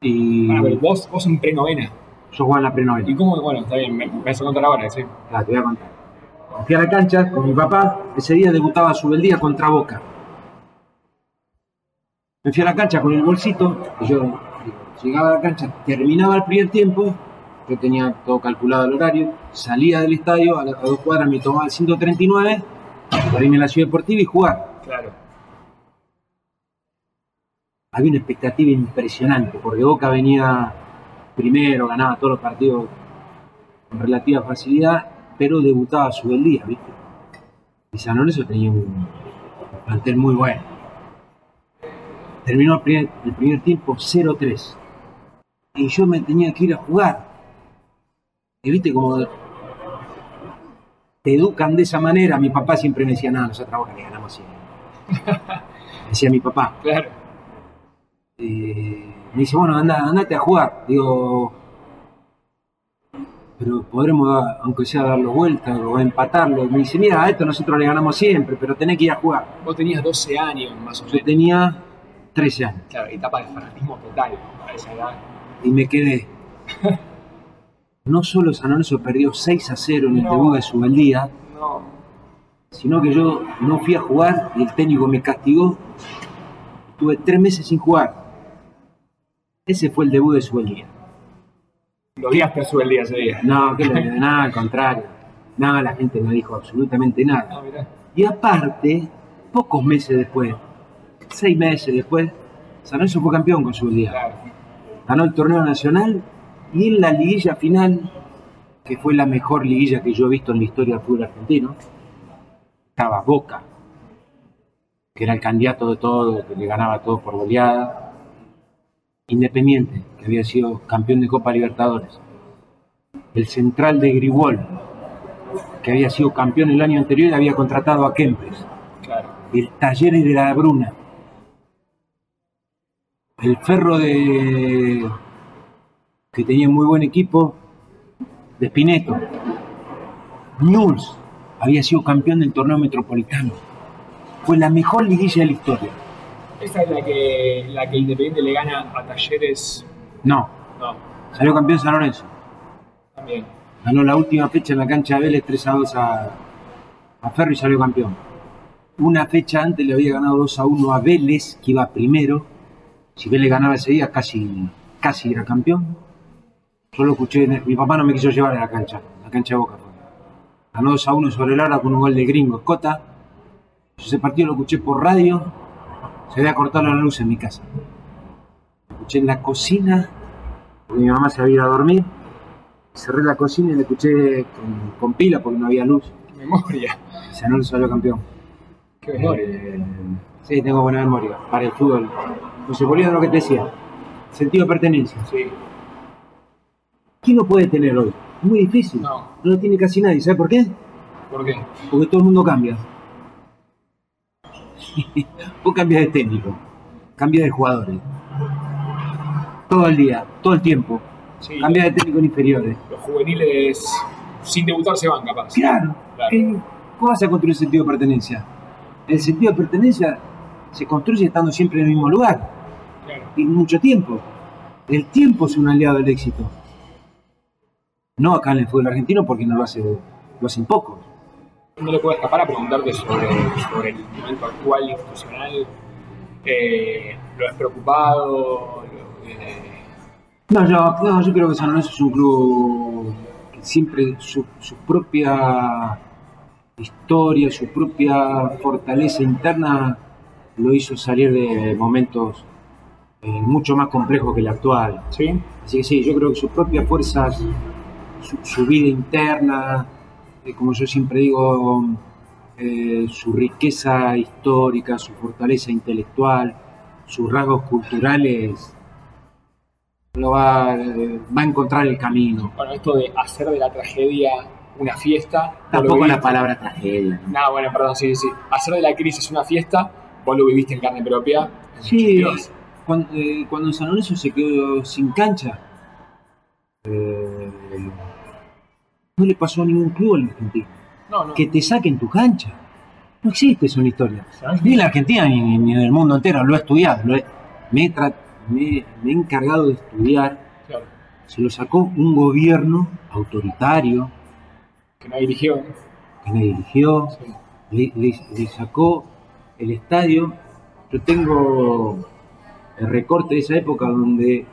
Y Bueno, pero vos, vos en prenovena. yo jugaba en la prenovena. ¿Y cómo? Bueno, está bien, me, me vas a contar ahora, sí. Ah, te voy a contar. Fui a la cancha con mi papá, ese día debutaba Subeldía contra Boca. Me fui a la cancha con el bolsito, y yo llegaba a la cancha, terminaba el primer tiempo, yo tenía todo calculado el horario, salía del estadio, a, dos cuadras me tomaba el 139, para irme a la ciudad deportiva y jugar. Claro. Había una expectativa impresionante, porque Boca venía primero, ganaba todos los partidos con relativa facilidad, pero debutaba a su día, ¿viste? Y San Lorenzo tenía un, un plantel muy bueno. Terminó el primer, el primer tiempo 0-3. Y yo me tenía que ir a jugar. Y viste como te educan de esa manera. Mi papá siempre me decía, no, nosotros a Boca le ganamos siempre. decía mi papá. Claro. Eh, me dice, bueno, anda, andate a jugar. Digo, pero podremos, aunque sea darlo vuelta o empatarlo. Me dice, mira, a esto nosotros le ganamos siempre, pero tenés que ir a jugar. Vos tenías 12 años más o Yo menos. tenía 13 años Claro, etapa de fanatismo total a esa edad. y me quedé. No solo San Lorenzo perdió 6 a 0 en el No. debut de Subeldía, No. sino que yo no fui a jugar y el técnico me castigó. Tuve tres meses sin jugar. Ese fue el debut de Subeldía. Lo odiaste a Subeldía ese día. No, que le- nada, al contrario. Nada, la gente no dijo absolutamente nada. Ah. Y aparte, pocos meses después, seis meses después, San Lorenzo fue campeón con su día. Claro. Ganó el torneo nacional y en la liguilla final, que fue la mejor liguilla que yo he visto en la historia del fútbol argentino, estaba Boca, que era el candidato de todo, que le ganaba todo por goleada. Independiente, que había sido campeón de Copa Libertadores. El central de Grigol, que había sido campeón el año anterior y había contratado a Kempes. Claro. El Talleres de la Bruna. El Ferro de. Que tenía muy buen equipo, de Spineto. Newell's había sido campeón del torneo metropolitano. Fue la mejor liguilla de la historia. Esa es la que, la que Independiente le gana a Talleres. No, No, salió campeón San Lorenzo. también. Ganó la última fecha en la cancha de Vélez 3 a 2 a, a Ferro y salió campeón. Una fecha antes le había ganado 2 a 1 a Vélez, que iba primero. Si Vélez ganaba ese día, casi, casi era campeón. Yo lo escuché, mi papá no me quiso llevar a la cancha, la cancha de Boca. Ganó 2 a 1 sobre Lara con un gol de gringo, Escota. Yo ese partido lo escuché por radio, se había cortado la luz en mi casa. Lo escuché en la cocina, porque mi mamá se había ido a dormir. Cerré la cocina y la escuché con, con pila porque no había luz. Memoria. San Lorenzo salió campeón. Qué memoria. Eh, sí, tengo buena memoria para el fútbol. Se volviendo a lo que te decía, sentido de pertenencia. Sí. ¿Quién lo puede tener hoy? Muy difícil. No. No lo tiene casi nadie. ¿Sabe por qué? ¿Por qué? Porque todo el mundo cambia. Vos cambias de técnico, cambias de jugadores. Todo el día, todo el tiempo. Sí. Cambias de técnico en inferiores. Los juveniles sin debutar se van capaz. Claro. Claro. ¿qué- ¿Cómo vas a construir sentido de pertenencia? El sentido de pertenencia se construye estando siempre en el mismo lugar Claro. y mucho tiempo. El tiempo es un aliado del éxito. No acá en el fútbol argentino porque no lo hace, lo hacen pocos. No le puedo escapar a preguntarte sobre, sobre el momento actual institucional. Eh, ¿Lo has preocupado? No, yo, no, yo creo que San Lorenzo es un club que siempre su, su propia historia, su propia fortaleza interna lo hizo salir de momentos eh, mucho más complejos que el actual. ¿Sí? Así que sí, yo creo que sus propias fuerzas, su, su vida interna, eh, como yo siempre digo, eh, su riqueza histórica, su fortaleza intelectual, sus rasgos culturales, lo va, eh, va a encontrar el camino. Bueno, esto de hacer de la tragedia una fiesta. Tampoco la palabra tragedia. ¿no? No, bueno, perdón, sí, sí. Hacer de la crisis una fiesta, vos lo viviste en carne propia. en Sí, 82. cuando, eh, cuando San Lorenzo se quedó sin cancha, eh, no le pasó a ningún club en Argentina. No, no. que te saquen tu cancha. No existe eso en la historia. Ni en la Argentina ni, ni en el mundo entero. Lo he estudiado. lo he- me, he tra- me- me he encargado de estudiar. Claro, Se lo sacó un gobierno autoritario que no dirigió. que me dirigió. Sí. Le, le- le sacó el estadio. Yo tengo el recorte de esa época donde eh,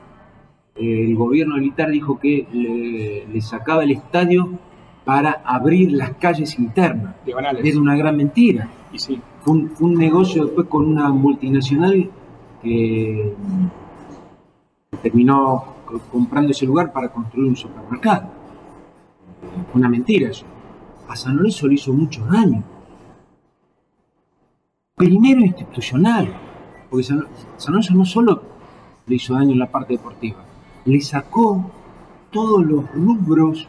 el gobierno militar dijo que le, le sacaba el estadio para abrir las calles internas. Era una gran mentira. Y sí, Fue un, fue un negocio después con una multinacional que terminó co- comprando ese lugar para construir un supermercado. Fue una mentira eso. A San Lorenzo le hizo mucho daño. Primero institucional, porque San, San Lorenzo no solo le hizo daño en la parte deportiva, le sacó todos los rubros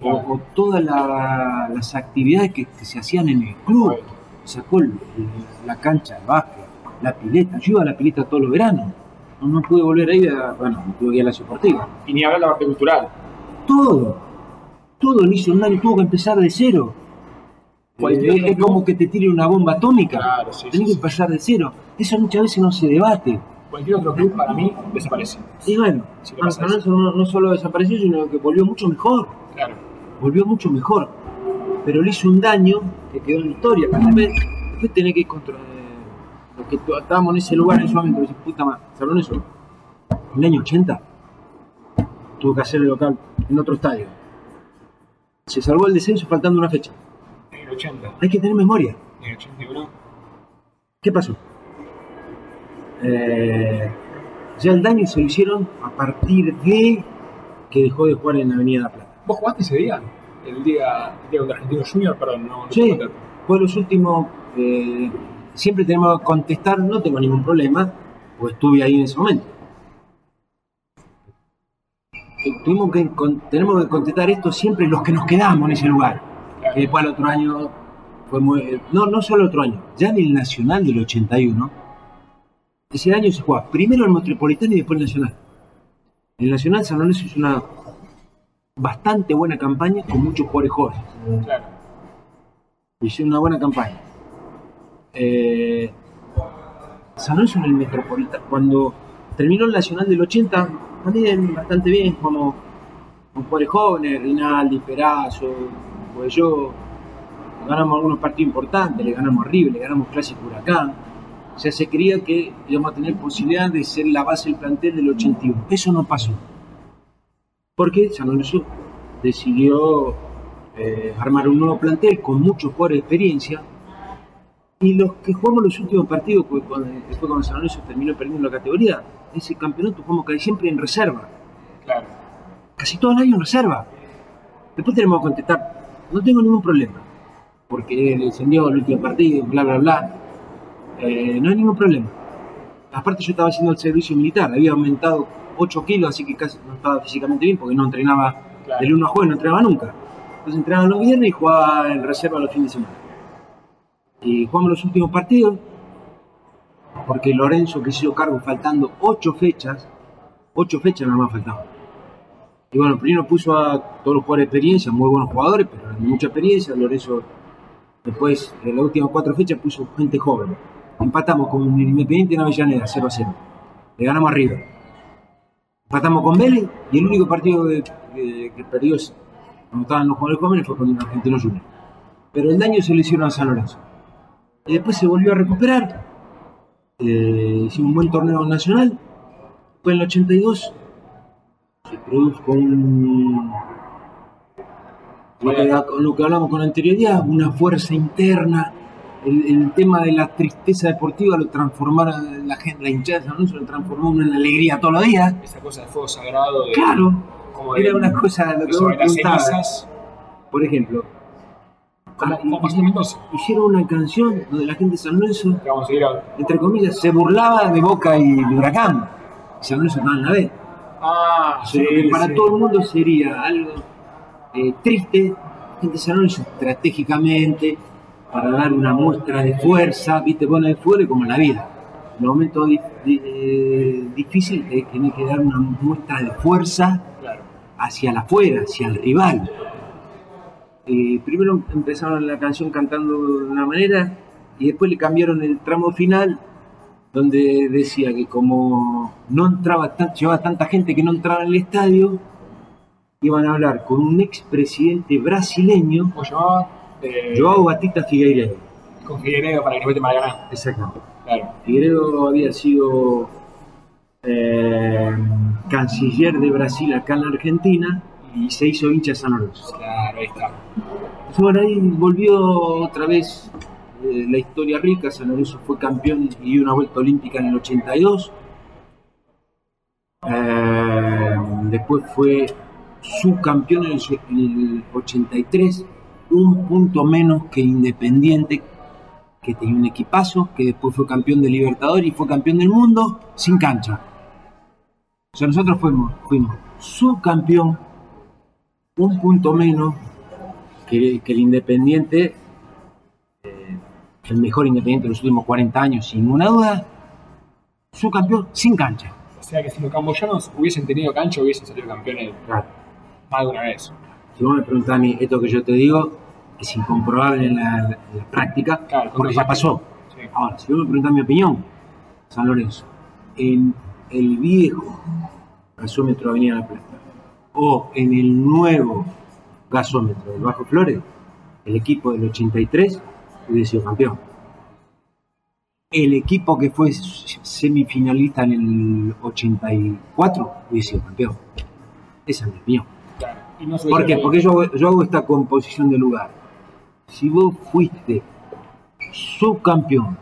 o, Claro. o todas la- las actividades que, que se hacían en el club sacó el- el- la cancha de básquet, la pileta. Yo iba a la pileta todos los veranos. No, no pude volver ahí, a, bueno, no pude ir a la deportiva. Y ni hablar de la parte cultural. Todo, todo le hizo un daño, tuvo que empezar de cero. Eh, es como que te tire una bomba atómica. Claro, sí, Tenés sí, que empezar de cero. Eso muchas veces no se debate. Cualquier otro club para mí desaparece. Y bueno, Sí, le no, solo desapareció, sino que volvió mucho mejor. Claro. Volvió mucho mejor. Pero le hizo un daño que quedó en la historia. Después, después tenés que ir contra eh, los que estábamos en ese lugar en ese momento. decís, puta madre, San Lorenzo, en el año 80, tuvo que hacer el local en otro estadio. Se salvó el descenso faltando una fecha. En el 80, Hay que tener memoria. en el 81. ¿Qué pasó? Eh, ya el daño se lo hicieron a partir de que dejó de jugar en Avenida La Plata. ¿Vos jugaste ese día? El día, el día contra Argentino Junior, perdón, no, no Sí. Fue los últimos. eh, siempre tenemos que contestar, no tengo ningún problema, pues estuve ahí en ese momento. Tu- Tuvimos que, tenemos que contestar esto siempre los que nos quedamos en ese lugar. Claro. Que después el otro año fue muy. No, no solo otro año, ya en el Nacional del 81, ese año se juega primero el Metropolitano y después el Nacional. El Nacional San Lorenzo hizo una bastante buena campaña con muchos jugadores jóvenes Claro. hicieron una buena campaña. Eh, San Lorenzo en el Metropolitano, cuando terminó el Nacional del 80, también bastante bien, como con jugadores jóvenes, Rinaldi, Perazo, pues yo, ganamos algunos partidos importantes, le ganamos a River, le ganamos Clásico Huracán. O sea, se creía que íbamos a tener posibilidad de ser la base del plantel del 81. Eso no pasó. Porque San Lorenzo decidió eh, armar un nuevo plantel con muchos jugadores de experiencia. Y los que jugamos los últimos partidos, pues, cuando, después cuando San Lorenzo terminó perdiendo la categoría, ese campeonato jugamos casi siempre en reserva. Claro. Casi todo el año en reserva. Después tenemos que contestar, no tengo ningún problema. Porque descendió el último partido, bla, bla, bla. Eh, no hay ningún problema. Aparte yo estaba haciendo el servicio militar, había aumentado 8 kilos, así que casi no estaba físicamente bien porque no entrenaba Claro. del 1 a jueves, no entrenaba nunca. Entonces entrenaba los viernes y jugaba en reserva los fines de semana. Y jugamos los últimos partidos, porque Lorenzo que se hizo cargo faltando 8 fechas, 8 fechas nada más faltaban. Y bueno, primero puso a todos los jugadores de experiencia, muy buenos jugadores, pero mucha experiencia. Lorenzo después, en las últimas 4 fechas, puso gente joven. Empatamos con el Independiente en Avellaneda, 0 a 0. Le ganamos arriba. Empatamos con Vélez y el único partido que, perdió cuando estaban los jugadores jóvenes fue con el Argentino Junior. Pero el daño se le hicieron a San Lorenzo. Y después se volvió a recuperar. Eh, hicimos un buen torneo nacional. Fue en el 82. Se produjo un. Lo que, lo que hablamos con anterioridad, una fuerza interna. El, el tema de la tristeza deportiva lo transformaron, la gente, la hinchada de San Lorenzo lo transformó en una alegría todos los días. Esa cosa de fuego sagrado. De, Claro, como de- era una cosa, lo de que vos cenizas. Por ejemplo, Como, como hicieron una canción donde la gente de San Lorenzo, Que vamos a seguir a- entre comillas, se burlaba de Boca y de Huracán. San Lorenzo estaba en la B. Ah, O sea, que para todo el mundo sería algo eh, triste, la gente de San Lorenzo estratégicamente, para dar una muestra de fuerza, viste, bueno, de fuera como en la vida. En momento di- di- eh, difícil eh, tenés que dar una muestra de fuerza Claro. hacia el afuera, hacia el rival. Eh, primero empezaron la canción cantando de una manera y después le cambiaron el tramo final donde decía que como no entraba llevaba tanta gente que no entraba en el estadio, iban a hablar con un expresidente brasileño. Eh, Joao Batista Figueiredo. Con Figueiredo para que no mete Maracaná. Exactamente. Claro. Figueiredo había sido eh, canciller de Brasil acá en la Argentina y se hizo hincha de San Lorenzo. Claro, ahí está. Bueno, ahí volvió otra vez eh, la historia rica. San Lorenzo fue campeón y dio una vuelta olímpica en el 82. Eh, después fue subcampeón en el, en el 83, un punto menos que Independiente, que tenía un equipazo, que después fue campeón de Libertadores y fue campeón del mundo sin cancha. O sea, nosotros fuimos, fuimos subcampeón, un punto menos que, que el Independiente, eh, el mejor Independiente de los últimos 40 años, sin ninguna duda, subcampeón sin cancha. O sea que si los camboyanos hubiesen tenido cancha, hubiesen salido campeones Claro. más de una vez. Si vos me preguntás a mí, esto que yo te digo es incomprobable en la, en la práctica, Claro, porque ya pasó. Sí. Ahora, si vos me preguntás mi opinión, San Lorenzo, en el viejo gasómetro de Avenida La Plata o en el nuevo gasómetro del Bajo Flores, el equipo del 83 hubiese sido campeón. El equipo que fue semifinalista en el 84 hubiese sido campeón. Esa es mi opinión. Y no ¿Por qué? Porque yo hago, yo hago esta composición de lugar. Si vos fuiste subcampeón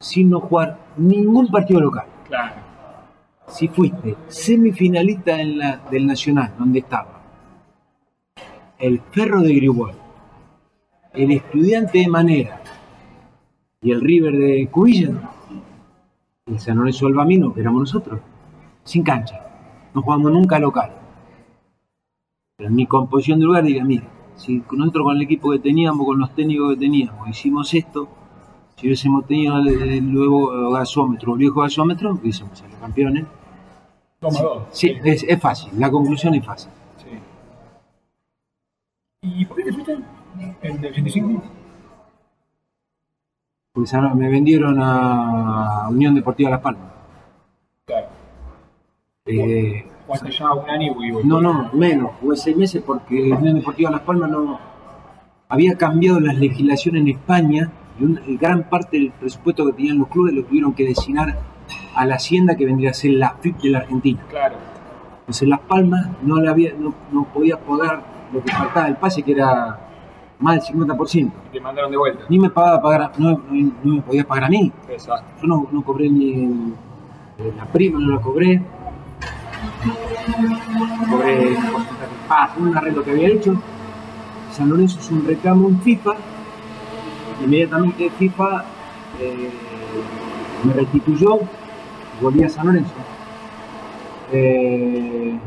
sin no jugar ningún partido local, Claro. si fuiste semifinalista en la- del Nacional, donde estaba el Ferro de Grigual, el Estudiante de Manera y el River de Cubilla, el San Lorenzo del Bamino, que éramos nosotros, sin cancha, no jugamos nunca local. En mi composición de lugar diría, mira, si nosotros con el equipo que teníamos, con los técnicos que teníamos, hicimos esto, si hubiésemos tenido el, el nuevo gasómetro, el viejo gasómetro, hubiésemos salido campeones. Toma dos. Sí, es, es fácil, la conclusión es fácil. Sí. ¿Y por qué te fuiste? ¿En el 85? Porque San- me vendieron a, a Unión Deportiva Las Palmas. Claro. Eh, Jugaste ya un año y no, no, menos, jugué seis meses porque Unión Deportiva Las Palmas no había cambiado la legislación en España y una- gran parte del presupuesto que tenían los clubes lo tuvieron que destinar a la hacienda que vendría a ser la FIP de la Argentina. Claro. Entonces Las Palmas no, la había, no, no podía pagar lo que faltaba del pase, que era más del 50%. Y te mandaron de vuelta. Ni me pagaba pagar, no, no- no me podía pagar a mí. Exacto. Yo no, no cobré ni el- eh, la prima, no la cobré. Cobré ah, un arreglo que había hecho. San Lorenzo es un reclamo en FIFA. Inmediatamente FIFA eh, me restituyó, volví a San Lorenzo. Eh,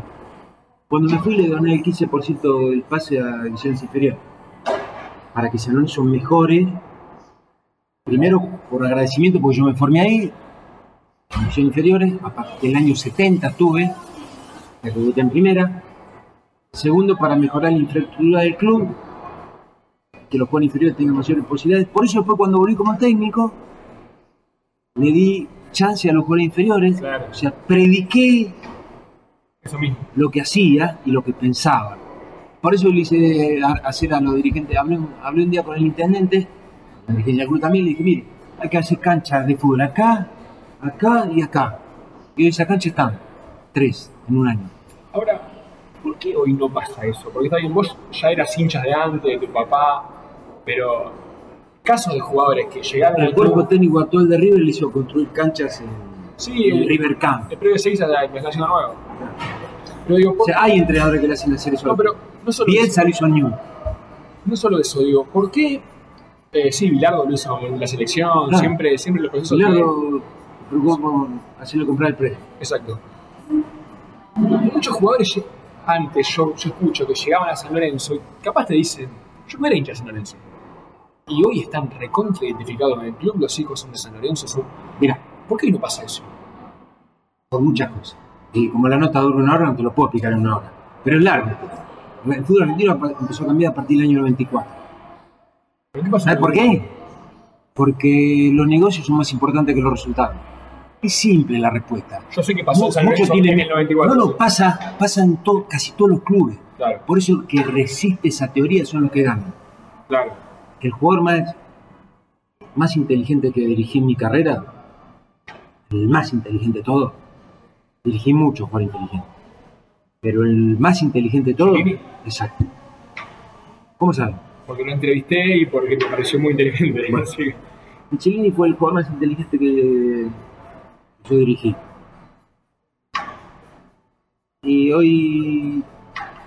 cuando me fui le doné el 15% del pase a divisiones inferiores para que San Lorenzo mejore Primero, por agradecimiento, porque yo me formé ahí, en inferiores, a partir del año 70 estuve, me debuté en primera. Segundo, para mejorar la infraestructura del club, que los jugadores inferiores tengan mayores posibilidades. Por eso después cuando volví como técnico, le di chance a los jugadores inferiores, Claro. o sea, prediqué Eso mismo. lo que hacía y lo que pensaba. Por eso le hice a- hacer a los dirigentes, hablé, un- hablé un día con el intendente, la dirigencia del club también, le dije, mire, hay que hacer canchas de fútbol acá, acá y acá. Y esas canchas están, tres en un año. Ahora, ¿por qué hoy no pasa eso? Porque está bien, vos ya eras hinchas de antes, de tu papá, pero casos de jugadores que llegaron El al cuerpo club. técnico actual de River le hizo construir canchas en, Sí, en el, River Camp. el previo 6 a empezó haciendo nuevo. Pero digo, O ¿por sea, hay entrenadores que le hacen hacer eso. No, pero no solo, Bielsa lo hizo New. no solo eso, digo, ¿por qué? Eh, sí, Bilardo lo hizo en la selección, Claro. siempre, siempre los procesos. Bilardo por hacerle comprar el precio. Exacto. Muchos jugadores antes, yo, yo escucho que llegaban a San Lorenzo y capaz te dicen, yo no era hincha de San Lorenzo. Y hoy están recontra identificados en el club, los hijos son de San Lorenzo. Son... Mira, ¿Por qué no pasa eso? por muchas cosas. Y como la nota dura una hora, no te lo puedo explicar en una hora. Pero es largo. El fútbol argentino empezó a cambiar a partir del año 94. ¿Pero qué pasa? ¿Sabes por qué? Porque los negocios son más importantes que los resultados. Es simple la respuesta. Yo sé que pasó en San Muchos Lorenzo tienen- en el 94. No, no, pasa, pasa en to- casi todos los clubes. Claro, Por eso que resiste esa teoría son los que ganan. claro. Que el jugador más, más inteligente que dirigí en mi carrera, el más inteligente de todos, dirigí muchos jugadores inteligentes. Pero el más inteligente de todos, exacto. ¿Cómo saben? Porque lo entrevisté y porque me pareció muy inteligente. Bueno. Michelini fue el jugador más inteligente que yo dirigí. Y hoy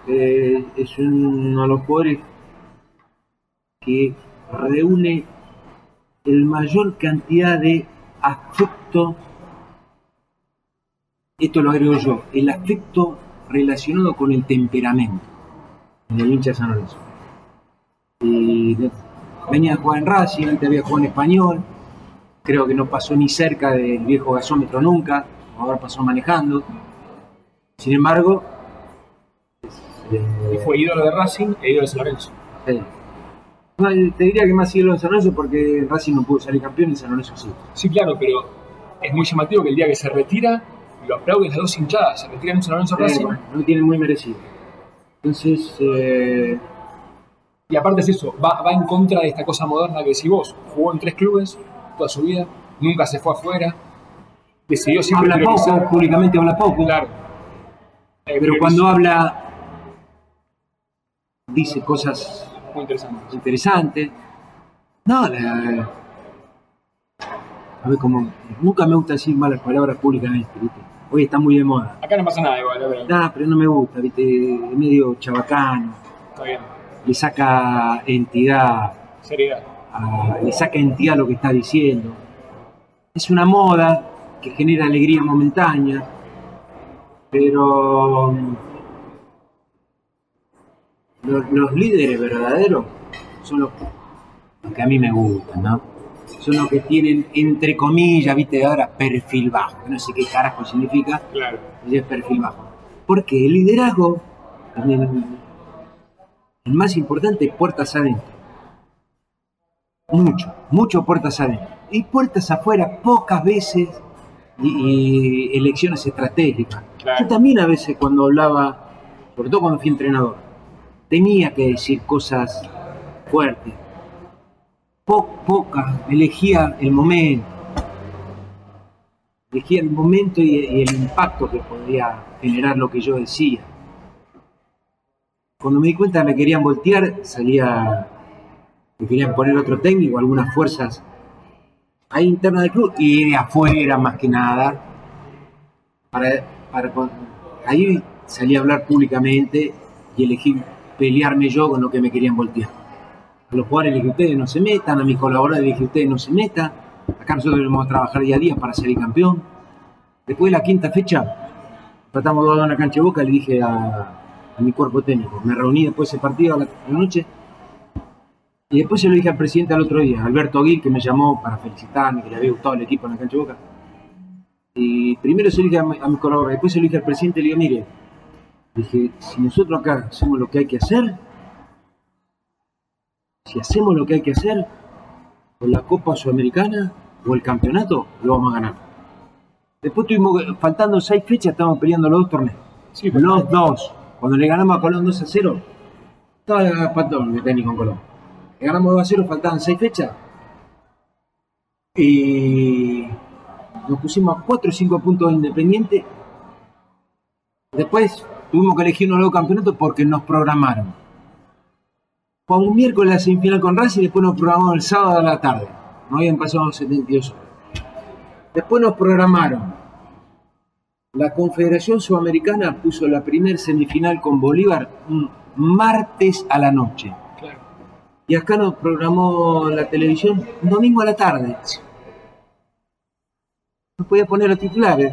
eh, es uno de los jugadores que reúne el mayor cantidad de afecto. Esto lo agrego yo, el afecto relacionado con el temperamento en el hincha de San Lorenzo. Y venía a jugar en Racing, antes había jugado en Español, creo que no pasó ni cerca del viejo gasómetro nunca, ahora pasó manejando. Sin embargo, Y eh, fue ídolo de Racing e ídolo de San Lorenzo. eh, no, te diría que más ídolo en San Lorenzo porque Racing no pudo salir campeón y San Lorenzo sí. Sí, claro, pero es muy llamativo que el día que se retira, lo aplauden las dos hinchadas. Se retiran en San Lorenzo Eh, Racing. bueno, no tiene muy merecido. Entonces, eh, Y aparte es eso, va, va en contra de esta cosa moderna que decís vos. Jugó en tres clubes toda su vida, nunca se fue afuera, decidió siempre habla poco, públicamente habla poco, Claro. Eh, pero cuando habla dice cosas Muy interesante. interesante. No, la- a ver, como nunca me gusta decir malas palabras públicamente, ¿viste? Hoy está muy de moda. Acá no pasa nada igual, ¿eh? pero Nah, pero no me gusta, ¿viste? Es medio chabacano, está bien. le saca entidad, Seriedad. Le saca entidad a lo que está diciendo. Es una moda que genera alegría momentánea, pero mm, los, los líderes verdaderos son los, los que a mí me gustan, ¿no? Son los que tienen, entre comillas, viste, ahora perfil bajo. No sé qué carajo significa, Claro. y es perfil bajo. Porque el liderazgo, el, el más importante, es puertas adentro. Mucho, mucho puertas adentro. Y puertas afuera, pocas veces, y, y elecciones estratégicas. Claro. Yo también a veces cuando hablaba, sobre todo cuando fui entrenador, tenía que decir cosas fuertes. Po- pocas, elegía el momento. Elegía el momento y, y el impacto que podía generar lo que yo decía. Cuando me di cuenta que me querían voltear, salía, me querían poner otro técnico, algunas fuerzas ahí internas del club y de afuera más que nada. Ahí salí a hablar públicamente y elegí pelearme yo con lo que me querían voltear. A los jugadores les dije, ustedes no se metan, a mis colaboradores dije, ustedes no se metan. Acá nosotros debemos trabajar día a día para ser campeón. Después de la quinta fecha, tratamos dos en la cancha de boca, le dije a, mi cuerpo técnico. Me reuní después de ese partido a la noche. Y después se lo dije al presidente al otro día, Alberto Aguil, que me llamó para felicitarme, que le había gustado el equipo en la cancha de boca. Y primero se lo dije a, mi- a mis colaboradores, después se lo dije al presidente, le digo, mire, dije, si nosotros acá hacemos lo que hay que hacer, si hacemos lo que hay que hacer, con la Copa Sudamericana o el campeonato, lo vamos a ganar. Después tuvimos, faltando seis fechas, estábamos peleando los dos torneos. Sí, Los dos. Cuando le ganamos a Colón 2 a 0, estaba patón el técnico en Colón. Ganamos 2 a 0, faltaban 6 fechas. Y nos pusimos a 4 o 5 puntos de independiente. Después tuvimos que elegir un nuevo campeonato porque nos programaron. Fue un miércoles la semifinal con Racing y después nos programamos el sábado a la tarde. No habían pasado 72 horas. Después nos programaron la Confederación Sudamericana puso la primer semifinal con Bolívar un martes a la noche. Y acá nos programó la televisión domingo a la tarde. No podía poner los titulares.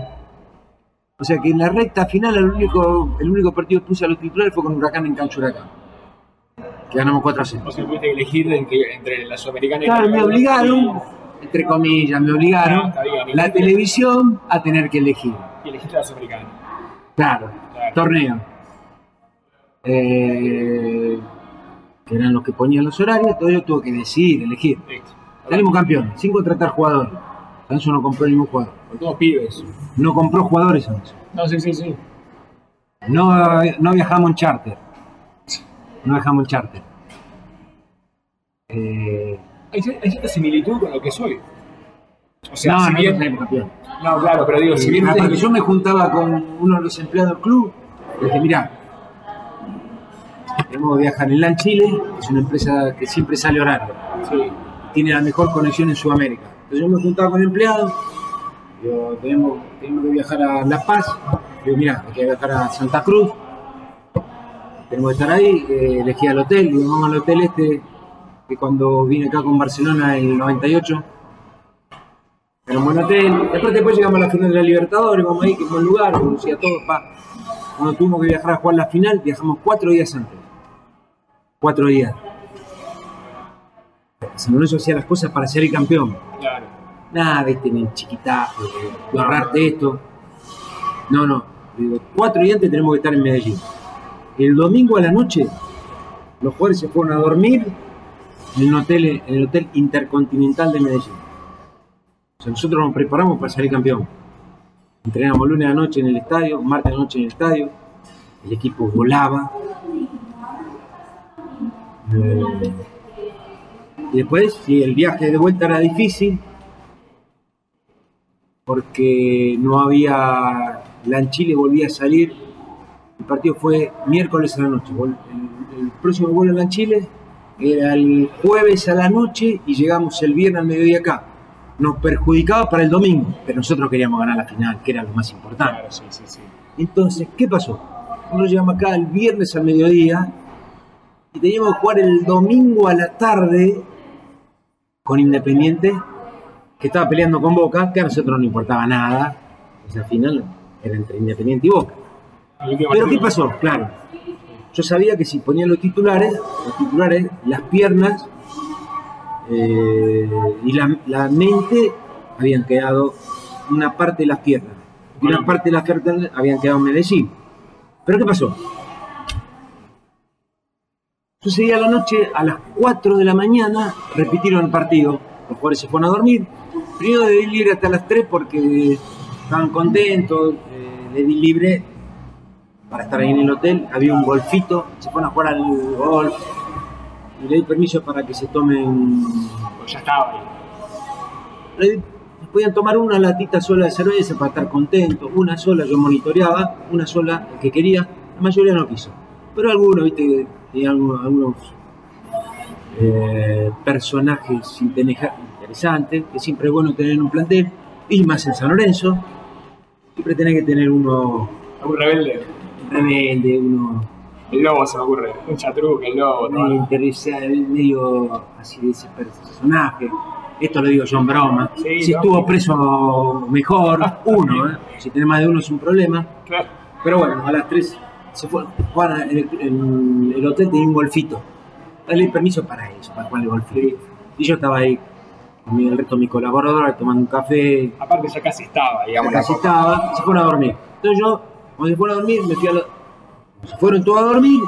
O sea que en la recta final el único, el único partido que puse a los titulares fue con Huracán en Cancho Huracán. Que ganamos 4 a 0. O sea, tuviste que elegir en que- entre la Sudamericana y Claro, la me obligaron, entre comillas, me obligaron bien. La televisión a tener que elegir. Y elegiste la Sudamericana. Claro, Claro. torneo. Eh, que eran los que ponían los horarios, todo yo tuve que decidir, elegir. Salimos campeones, sin contratar jugadores. Sanso no compró ningún jugador. Con todos pibes. No compró jugadores Sanso. No, sí, sí, sí. No, no viajamos en charter. No viajamos en charter. Eh, Hay, cier- hay cierta similitud con lo que soy. O sea, no, si no bien. salimos campeones. No, claro, pero digo, si bien. Ah, ustedes- porque yo me juntaba con uno de los empleados del club, le dije, mira, tenemos que viajar en LAN Chile, es una empresa que siempre sale horario, Sí. tiene la mejor conexión en Sudamérica. Entonces yo me juntaba con empleados, digo, tenemos, tenemos que viajar a La Paz, digo, mira, hay que viajar a Santa Cruz, tenemos que estar ahí, eh, elegí al hotel, digo, vamos al hotel este, que cuando vine acá con Barcelona en el 98, era un buen hotel. Después, después llegamos a la final de la Libertadores, vamos ahí, que buen lugar, conocía todo. Pa. Cuando tuvimos que viajar a jugar la final, viajamos cuatro días antes. Cuatro días. San Lorenzo hacía las cosas para ser el campeón. Claro. Nada, viste, ni chiquitazo, de ahorrarte esto. No, no. Digo, cuatro días antes tenemos que estar en Medellín. El domingo a la noche, los jugadores se fueron a dormir en el hotel, en el hotel Intercontinental de Medellín. O sea, nosotros nos preparamos para salir campeón. Entrenamos lunes a la noche en el estadio, martes a la noche en el estadio. El equipo volaba. Eh, y después, sí, el viaje de vuelta era difícil porque no había. La en Chile volvía a salir. El partido fue miércoles a la noche. El, el próximo vuelo a la en Chile era el jueves a la noche y llegamos el viernes al mediodía acá. Nos perjudicaba para el domingo, pero nosotros queríamos ganar la final, que era lo más importante. Claro, sí, sí, sí. Entonces, ¿qué pasó? Nosotros llegamos acá el viernes al mediodía y teníamos que jugar el domingo a la tarde con Independiente, que estaba peleando con Boca, que a nosotros no importaba nada. Esa final era entre Independiente y Boca. Pero ¿qué pasó? Claro, yo sabía que si ponían los titulares, los titulares, las piernas eh, y la, la mente habían quedado una parte de las piernas. Y una parte de las piernas habían quedado en Medellín. ¿Pero qué pasó? Sucedía la noche, a las 4 de la mañana, repitieron el partido. Los jugadores se fueron a dormir. Primero di libre hasta las 3 porque estaban contentos. eh, le libre para estar ahí en el hotel. Había un golfito, se fueron a jugar al golf. Le di permiso para que se tomen Pues ya estaba ahí. podían tomar una latita sola de cerveza para estar contentos, una sola yo monitoreaba, una sola el que quería, la mayoría no quiso. Pero algunos, viste, y algunos, algunos, eh, personajes interesantes, que siempre es bueno tener en un plantel, y más en San Lorenzo, siempre tenés que tener uno Algún rebelde. rebelde, uno El lobo se me ocurre. Un chatruque, el lobo. medio todo. interesado, medio así de ese personaje. Esto lo digo yo en broma. Sí, si ¿no? estuvo preso, mejor, uno. ¿eh? Si tiene más de uno es un problema. Claro. Pero bueno, a las 3 se fue. Juan, el, el- el hotel tenía un golfito. Dale permiso para eso, para jugar el golfito. Y yo estaba ahí con el resto de mis colaboradores tomando un café. Aparte ya casi estaba, digamos. Casi la- estaba, se fueron a dormir. Entonces yo, cuando se fueron a dormir, me fui a la- Se fueron todos a dormir.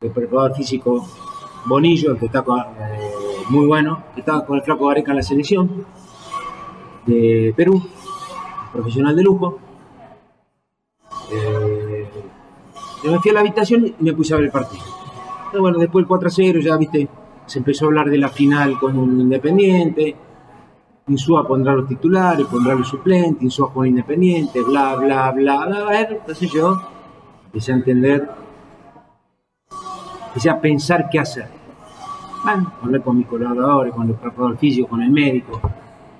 El preparador físico Bonillo, el que está con- eh, muy bueno, que estaba con el flaco Gareca en la selección de Perú, profesional de lujo. Yo me fui a la habitación y me puse a ver el partido. Pero bueno, después el 4 a 0, ya viste, se empezó a hablar de la final con un Independiente. Insúa pondrá los titulares, pondrá los suplentes, Insúa con Independiente, bla, bla, bla, bla. A ver, entonces yo empecé a entender, empecé a pensar qué hacer. Bueno, hablé con mis colaboradores, con el preparador físico, con el médico.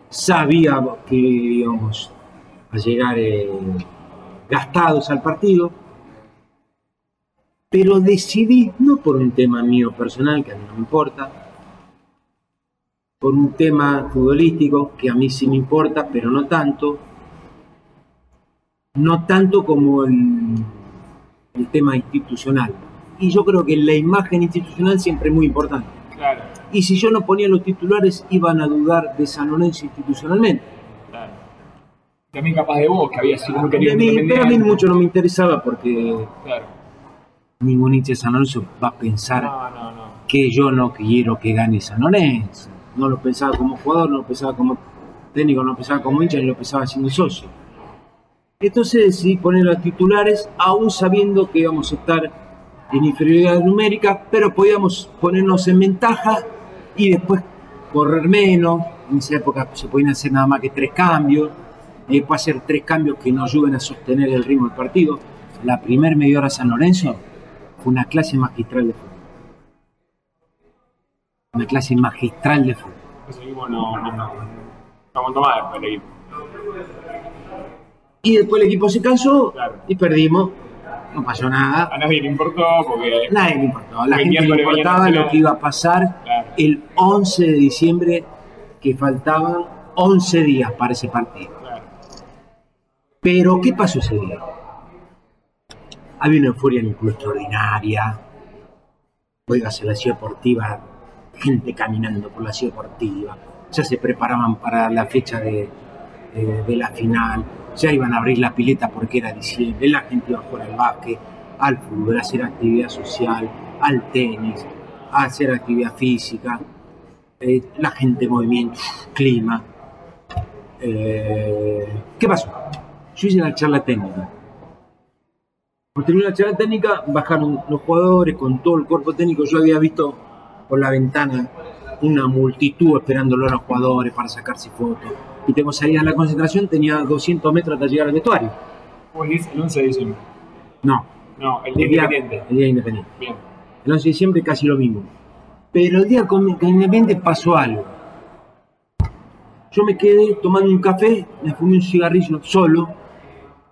Sabía que íbamos a llegar eh, gastados al partido, pero decidí, no por un tema mío personal, que a mí no me importa, por un tema futbolístico que a mí sí me importa, pero no tanto. No tanto como el, el tema institucional. Y yo creo que la imagen institucional siempre es muy importante. Claro, Y si yo no ponía los titulares, iban a dudar de San Lorenzo institucionalmente. claro. También capaz de vos, que había sido muy querido pero a mí mucho no me interesaba porque Claro. Ningún hincha de San Lorenzo va a pensar No, no, no. que yo no quiero que gane San Lorenzo. No lo pensaba como jugador, no lo pensaba como técnico, no lo pensaba como hincha, ni lo pensaba siendo socio. Entonces decidí poner los titulares, aún sabiendo que íbamos a estar en inferioridad numérica, pero podíamos ponernos en ventaja y después correr menos. En esa época se podían hacer nada más que tres cambios, y después hacer tres cambios que nos ayuden a sostener el ritmo del partido. La primer media hora San Lorenzo una clase magistral de fútbol una clase magistral de fútbol. Ese equipo no, no, no, no aguantó más después el equipo. Y después el equipo se cansó Claro. y perdimos. No pasó nada. A nadie le importó porque. Nadie le importaba. A la gente le importaba lo que iba a pasar Claro. el 11 de diciembre, que faltaban 11 días para ese partido. Claro. Pero, ¿qué pasó ese día? Había una euforia en el club extraordinaria. Oigas en la ciudad deportiva, gente caminando por la ciudad deportiva. Ya se preparaban para la fecha de, de- la final. Ya iban a abrir la pileta porque era diciembre. La gente iba a jugar al básquet, al fútbol, a hacer actividad social, al tenis, a hacer actividad física. Eh, la gente en movimiento, clima. Eh, ¿Qué pasó? Yo hice la charla técnica. Cuando terminó la charla técnica, bajaron los jugadores con todo el cuerpo técnico. Yo había visto por la ventana una multitud esperándolo a los jugadores para sacarse fotos. Y tengo salida a la concentración, tenía 200 metros hasta llegar al vestuario. Vos el 11 de diciembre. No, No, el día el día, independiente. el día independiente. Bien. El 11 de diciembre casi lo mismo. Pero el día con con Independiente pasó algo. Yo me quedé tomando un café, me fumé un cigarrillo solo,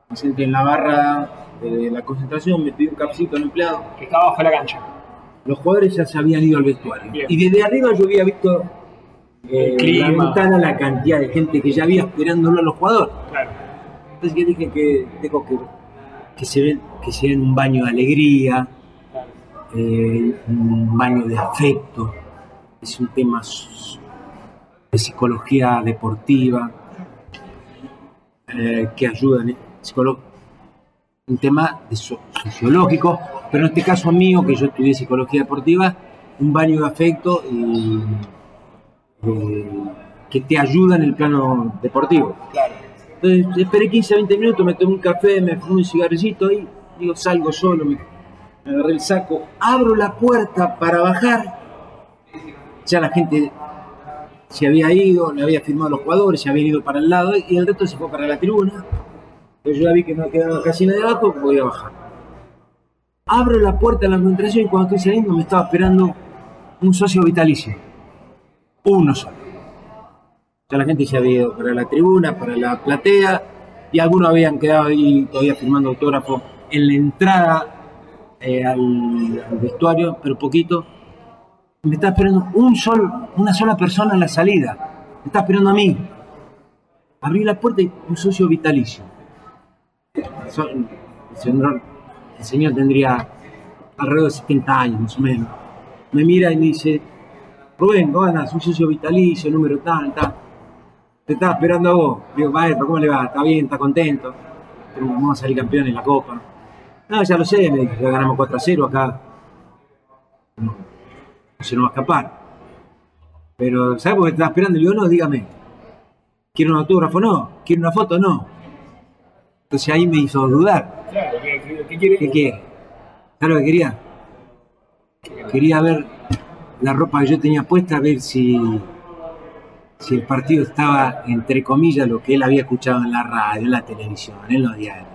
me senté en la barra de la concentración, me pedí un cafecito al empleado. Que estaba bajo la cancha. Los jugadores ya se habían ido al vestuario. Bien. Y desde arriba yo había visto eh, la ventana la cantidad de gente que ya había esperándolo a los jugadores. Claro. Entonces yo dije que tengo que, que se ven, que se den un baño de alegría, claro. eh, un baño de afecto, es un tema de psicología deportiva, eh, que eh, psicolo- un tema de so- sociológico, pero en este caso mío, que yo estudié psicología deportiva, un baño de afecto y, eh, que te ayuda en el plano deportivo. Claro. Entonces esperé 15, 20 minutos, me tomé un café, me fumé un cigarrillito y digo, salgo solo, me, me agarré el saco, abro la puerta para bajar, ya la gente se había ido, le había firmado a los jugadores, se habían ido para el lado y el resto se fue para la tribuna. Yo ya vi que no quedaba casi nadie abajo, podía bajar. Abro la puerta de la concentración y cuando estoy saliendo me estaba esperando un socio vitalicio. Uno solo. La gente se había ido para la tribuna, para la platea, y algunos habían quedado ahí todavía firmando autógrafo en la entrada eh, al, al vestuario, pero poquito. Me está esperando un sol, una sola persona en la salida. Me está esperando a mí. Abrí la puerta y un socio vitalicio. El señor, tendría alrededor de 70 años, más o menos. Me mira y me dice, Rubén, ¿cómo andas? Un socio vitalicio, número tal. Te estaba esperando a vos. Digo, maestro, ¿cómo le va? ¿Está bien? ¿Está contento? Vamos a salir campeones en la Copa. No, ya lo sé, me dijo, ya ganamos 4 a 0 acá. No, no se nos va a escapar. Pero, ¿sabes por qué te estaba esperando? Le digo, no, dígame. ¿Quiere un autógrafo? No. ¿Quiere una foto? No. Entonces ahí me hizo dudar. Claro, ¿qué, qué- quiere? ¿Qué quiere? ¿Sabes lo que quería? Quería ver la ropa que yo tenía puesta, a ver si, si el partido estaba, entre comillas, lo que él había escuchado en la radio, en la televisión, en los diarios.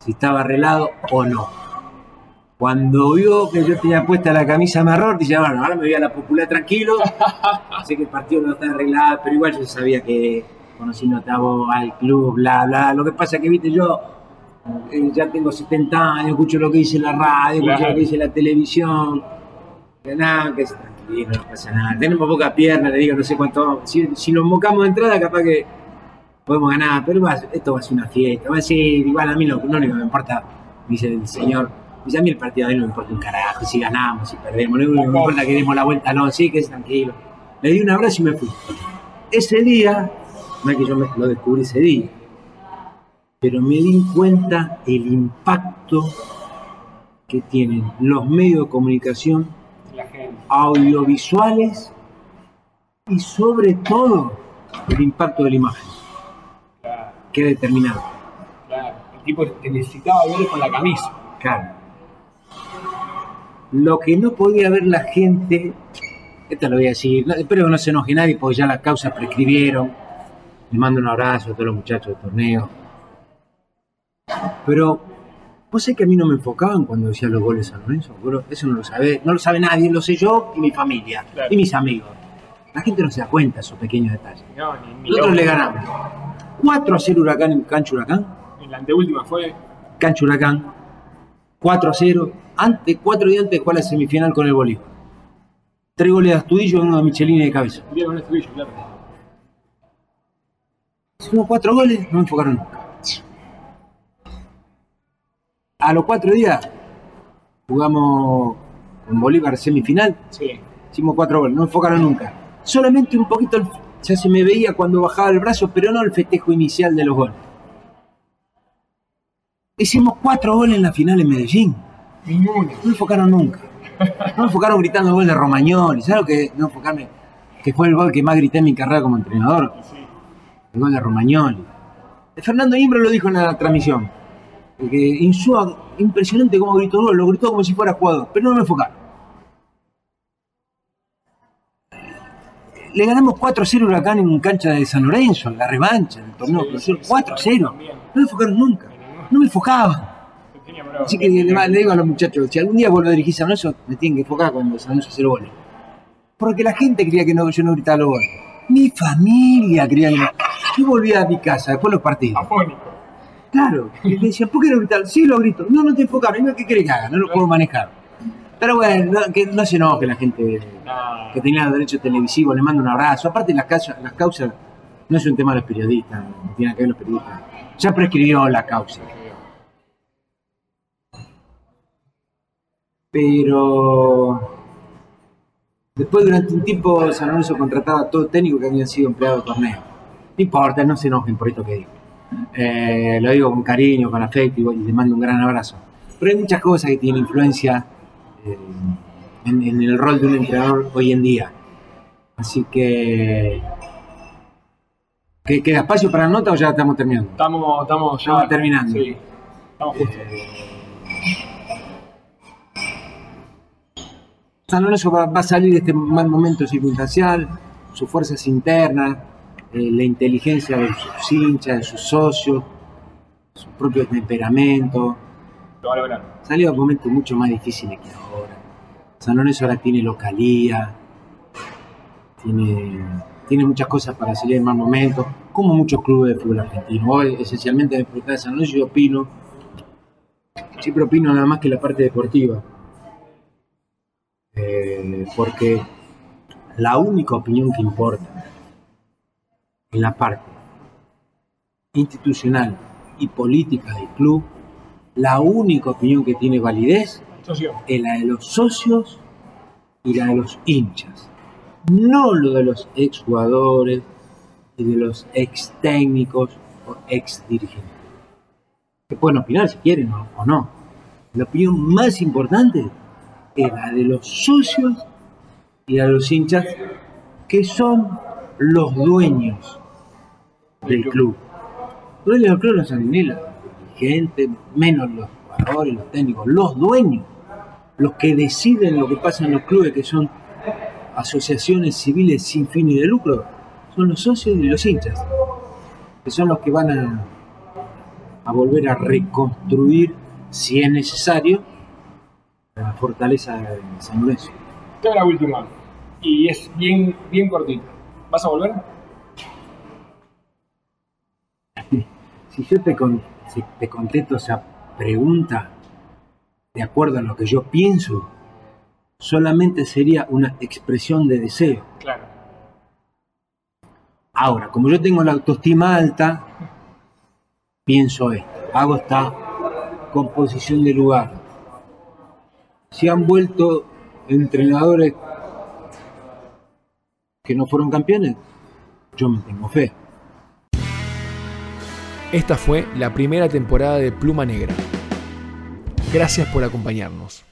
Si estaba arreglado o no. Cuando vio que yo tenía puesta la camisa marrón, dice, bueno, ahora me voy a la popular tranquilo. sé que el partido no está arreglado, pero igual yo sabía que conocí notabo al club, bla, bla. Lo que pasa es que, viste, yo eh, ya tengo 70 años, escucho lo que dice la radio, escucho lo que dice la televisión. Que nada, que es tranquilo, no pasa nada. Tenemos poca pierna, le digo, no sé cuánto. Si, si nos mocamos de entrada, capaz que podemos ganar, pero va- esto va a ser una fiesta. Va a ser igual a mí lo, lo único que me importa, dice el señor. Dice a mí el partido de hoy no me importa un carajo, si ganamos, si perdemos, lo único que me importa que demos la vuelta, no, sí, que es tranquilo. Le di un abrazo y me fui. Ese día, no es que yo me, lo descubrí ese día, pero me di cuenta el impacto que tienen los medios de comunicación audiovisuales y sobre todo el impacto de la imagen, Claro, que es determinado. claro. El tipo te necesitaba ver con la camisa. Claro. Lo que no podía ver la gente, esto lo voy a decir, espero que no se enoje nadie porque ya las causas prescribieron. Les mando un abrazo a todos los muchachos del torneo. Pero, vos sé que a mí no me enfocaban cuando decía los goles de San Lorenzo. Eso no lo sabe, no lo sabe nadie, lo sé yo y mi familia Claro. y mis amigos. La gente no se da cuenta de esos pequeños detalles. No, ni, ni Nosotros le ganamos 4 a 0 Huracán en Cancho Huracán. En la anteúltima fue. Cancho Huracán, 4 a 0, antes, cuatro días antes de jugar la semifinal con el Bolívar. Tres goles de Astudillo y uno de Michelini de cabeza. Vieron un estribillo, claro. Hicimos cuatro goles, no me enfocaron nunca. A los cuatro días jugamos con Bolívar semifinal, Sí. hicimos cuatro goles, no me enfocaron nunca. Solamente un poquito, ya se me veía cuando bajaba el brazo, pero no el festejo inicial de los goles. Hicimos cuatro goles en la final en Medellín. Ninguno. No me enfocaron nunca. No me enfocaron gritando el gol de Romagnoli. ¿Sabes lo que no enfocarme? Que fue el gol que más grité en mi carrera como entrenador. Sí. El gol de Romagnoli. Fernando Imbro lo dijo en la transmisión. Que Insúa, impresionante cómo gritó el gol. Lo gritó como si fuera jugador. Pero no me enfocaron. Le ganamos 4-0 a Huracán en cancha de San Lorenzo, en la revancha del torneo. Sí, clausura. sí, sí, 4-0. también. No me enfocaron nunca. No me bravo. Así que le, le digo a los muchachos, si algún día vuelvo a dirigir San Lorenzo, me tienen que enfocar cuando San Lorenzo hace goles. Porque la gente creía que no, yo no gritaba los goles. Mi familia creía que no. Yo volvía a mi casa después de los partidos. Afónico. Claro. Y le decían, ¿por qué no gritar? Sí, lo grito. No, no te enfocaron. ¿Y ¿Qué querés que haga? No lo puedo manejar. Pero bueno, no, que no se enoje la gente No. que tenía los derechos televisivos. Le mando un abrazo. Aparte, las causas, las causas no es un tema de los periodistas. No tiene que ver los periodistas. Ya prescribió la causa. pero después durante un tiempo San Lorenzo contrataba a todo técnico que habían sido empleados de torneo. No importa, no se enojen por esto que digo. Eh, lo digo con cariño, con afecto y le mando un gran abrazo. Pero hay muchas cosas que tienen influencia eh, en, en el rol de un entrenador hoy en día. Así que ¿Que ¿Queda espacio para nota o ya estamos terminando? Estamos, estamos ya Estamos terminando. Sí, estamos justo. San Lorenzo va, va a salir de este mal momento circunstancial, sus fuerzas internas, eh, la inteligencia de sus hinchas, de sus socios, su propio temperamento. Lo va a lograr. Salió a momentos mucho más difíciles que ahora. San Lorenzo ahora tiene localía, tiene, tiene muchas cosas para salir en mal momento, como muchos clubes de fútbol argentino. Hoy, esencialmente, me pregunta de San Lorenzo, yo opino, siempre opino nada más que la parte deportiva. Eh, porque la única opinión que importa en la parte institucional y política del club, la única opinión que tiene validez Socio. es la de los socios y la de los hinchas. No lo de los exjugadores y de los ex técnicos o ex dirigentes. Que pueden opinar si quieren o, o no. La opinión más importante es la de los socios y la de los hinchas, que son los dueños del club. Los dueños del club los dirigentes, menos los jugadores, los técnicos, los dueños los que deciden lo que pasa en los clubes, que son asociaciones civiles sin fines de lucro, son los socios y los hinchas, que son los que van a, a volver a reconstruir, si es necesario, la fortaleza de San Lorenzo. La última. Y es bien, bien cortita. ¿Vas a volver? Si yo te, con- si te contesto esa pregunta de acuerdo a lo que yo pienso, solamente sería una expresión de deseo. Claro. Ahora, como yo tengo la autoestima alta, pienso esto, hago esta composición de lugar. Si han vuelto entrenadores que no fueron campeones, yo me tengo fe. Esta fue la primera temporada de Pluma Negra. Gracias por acompañarnos.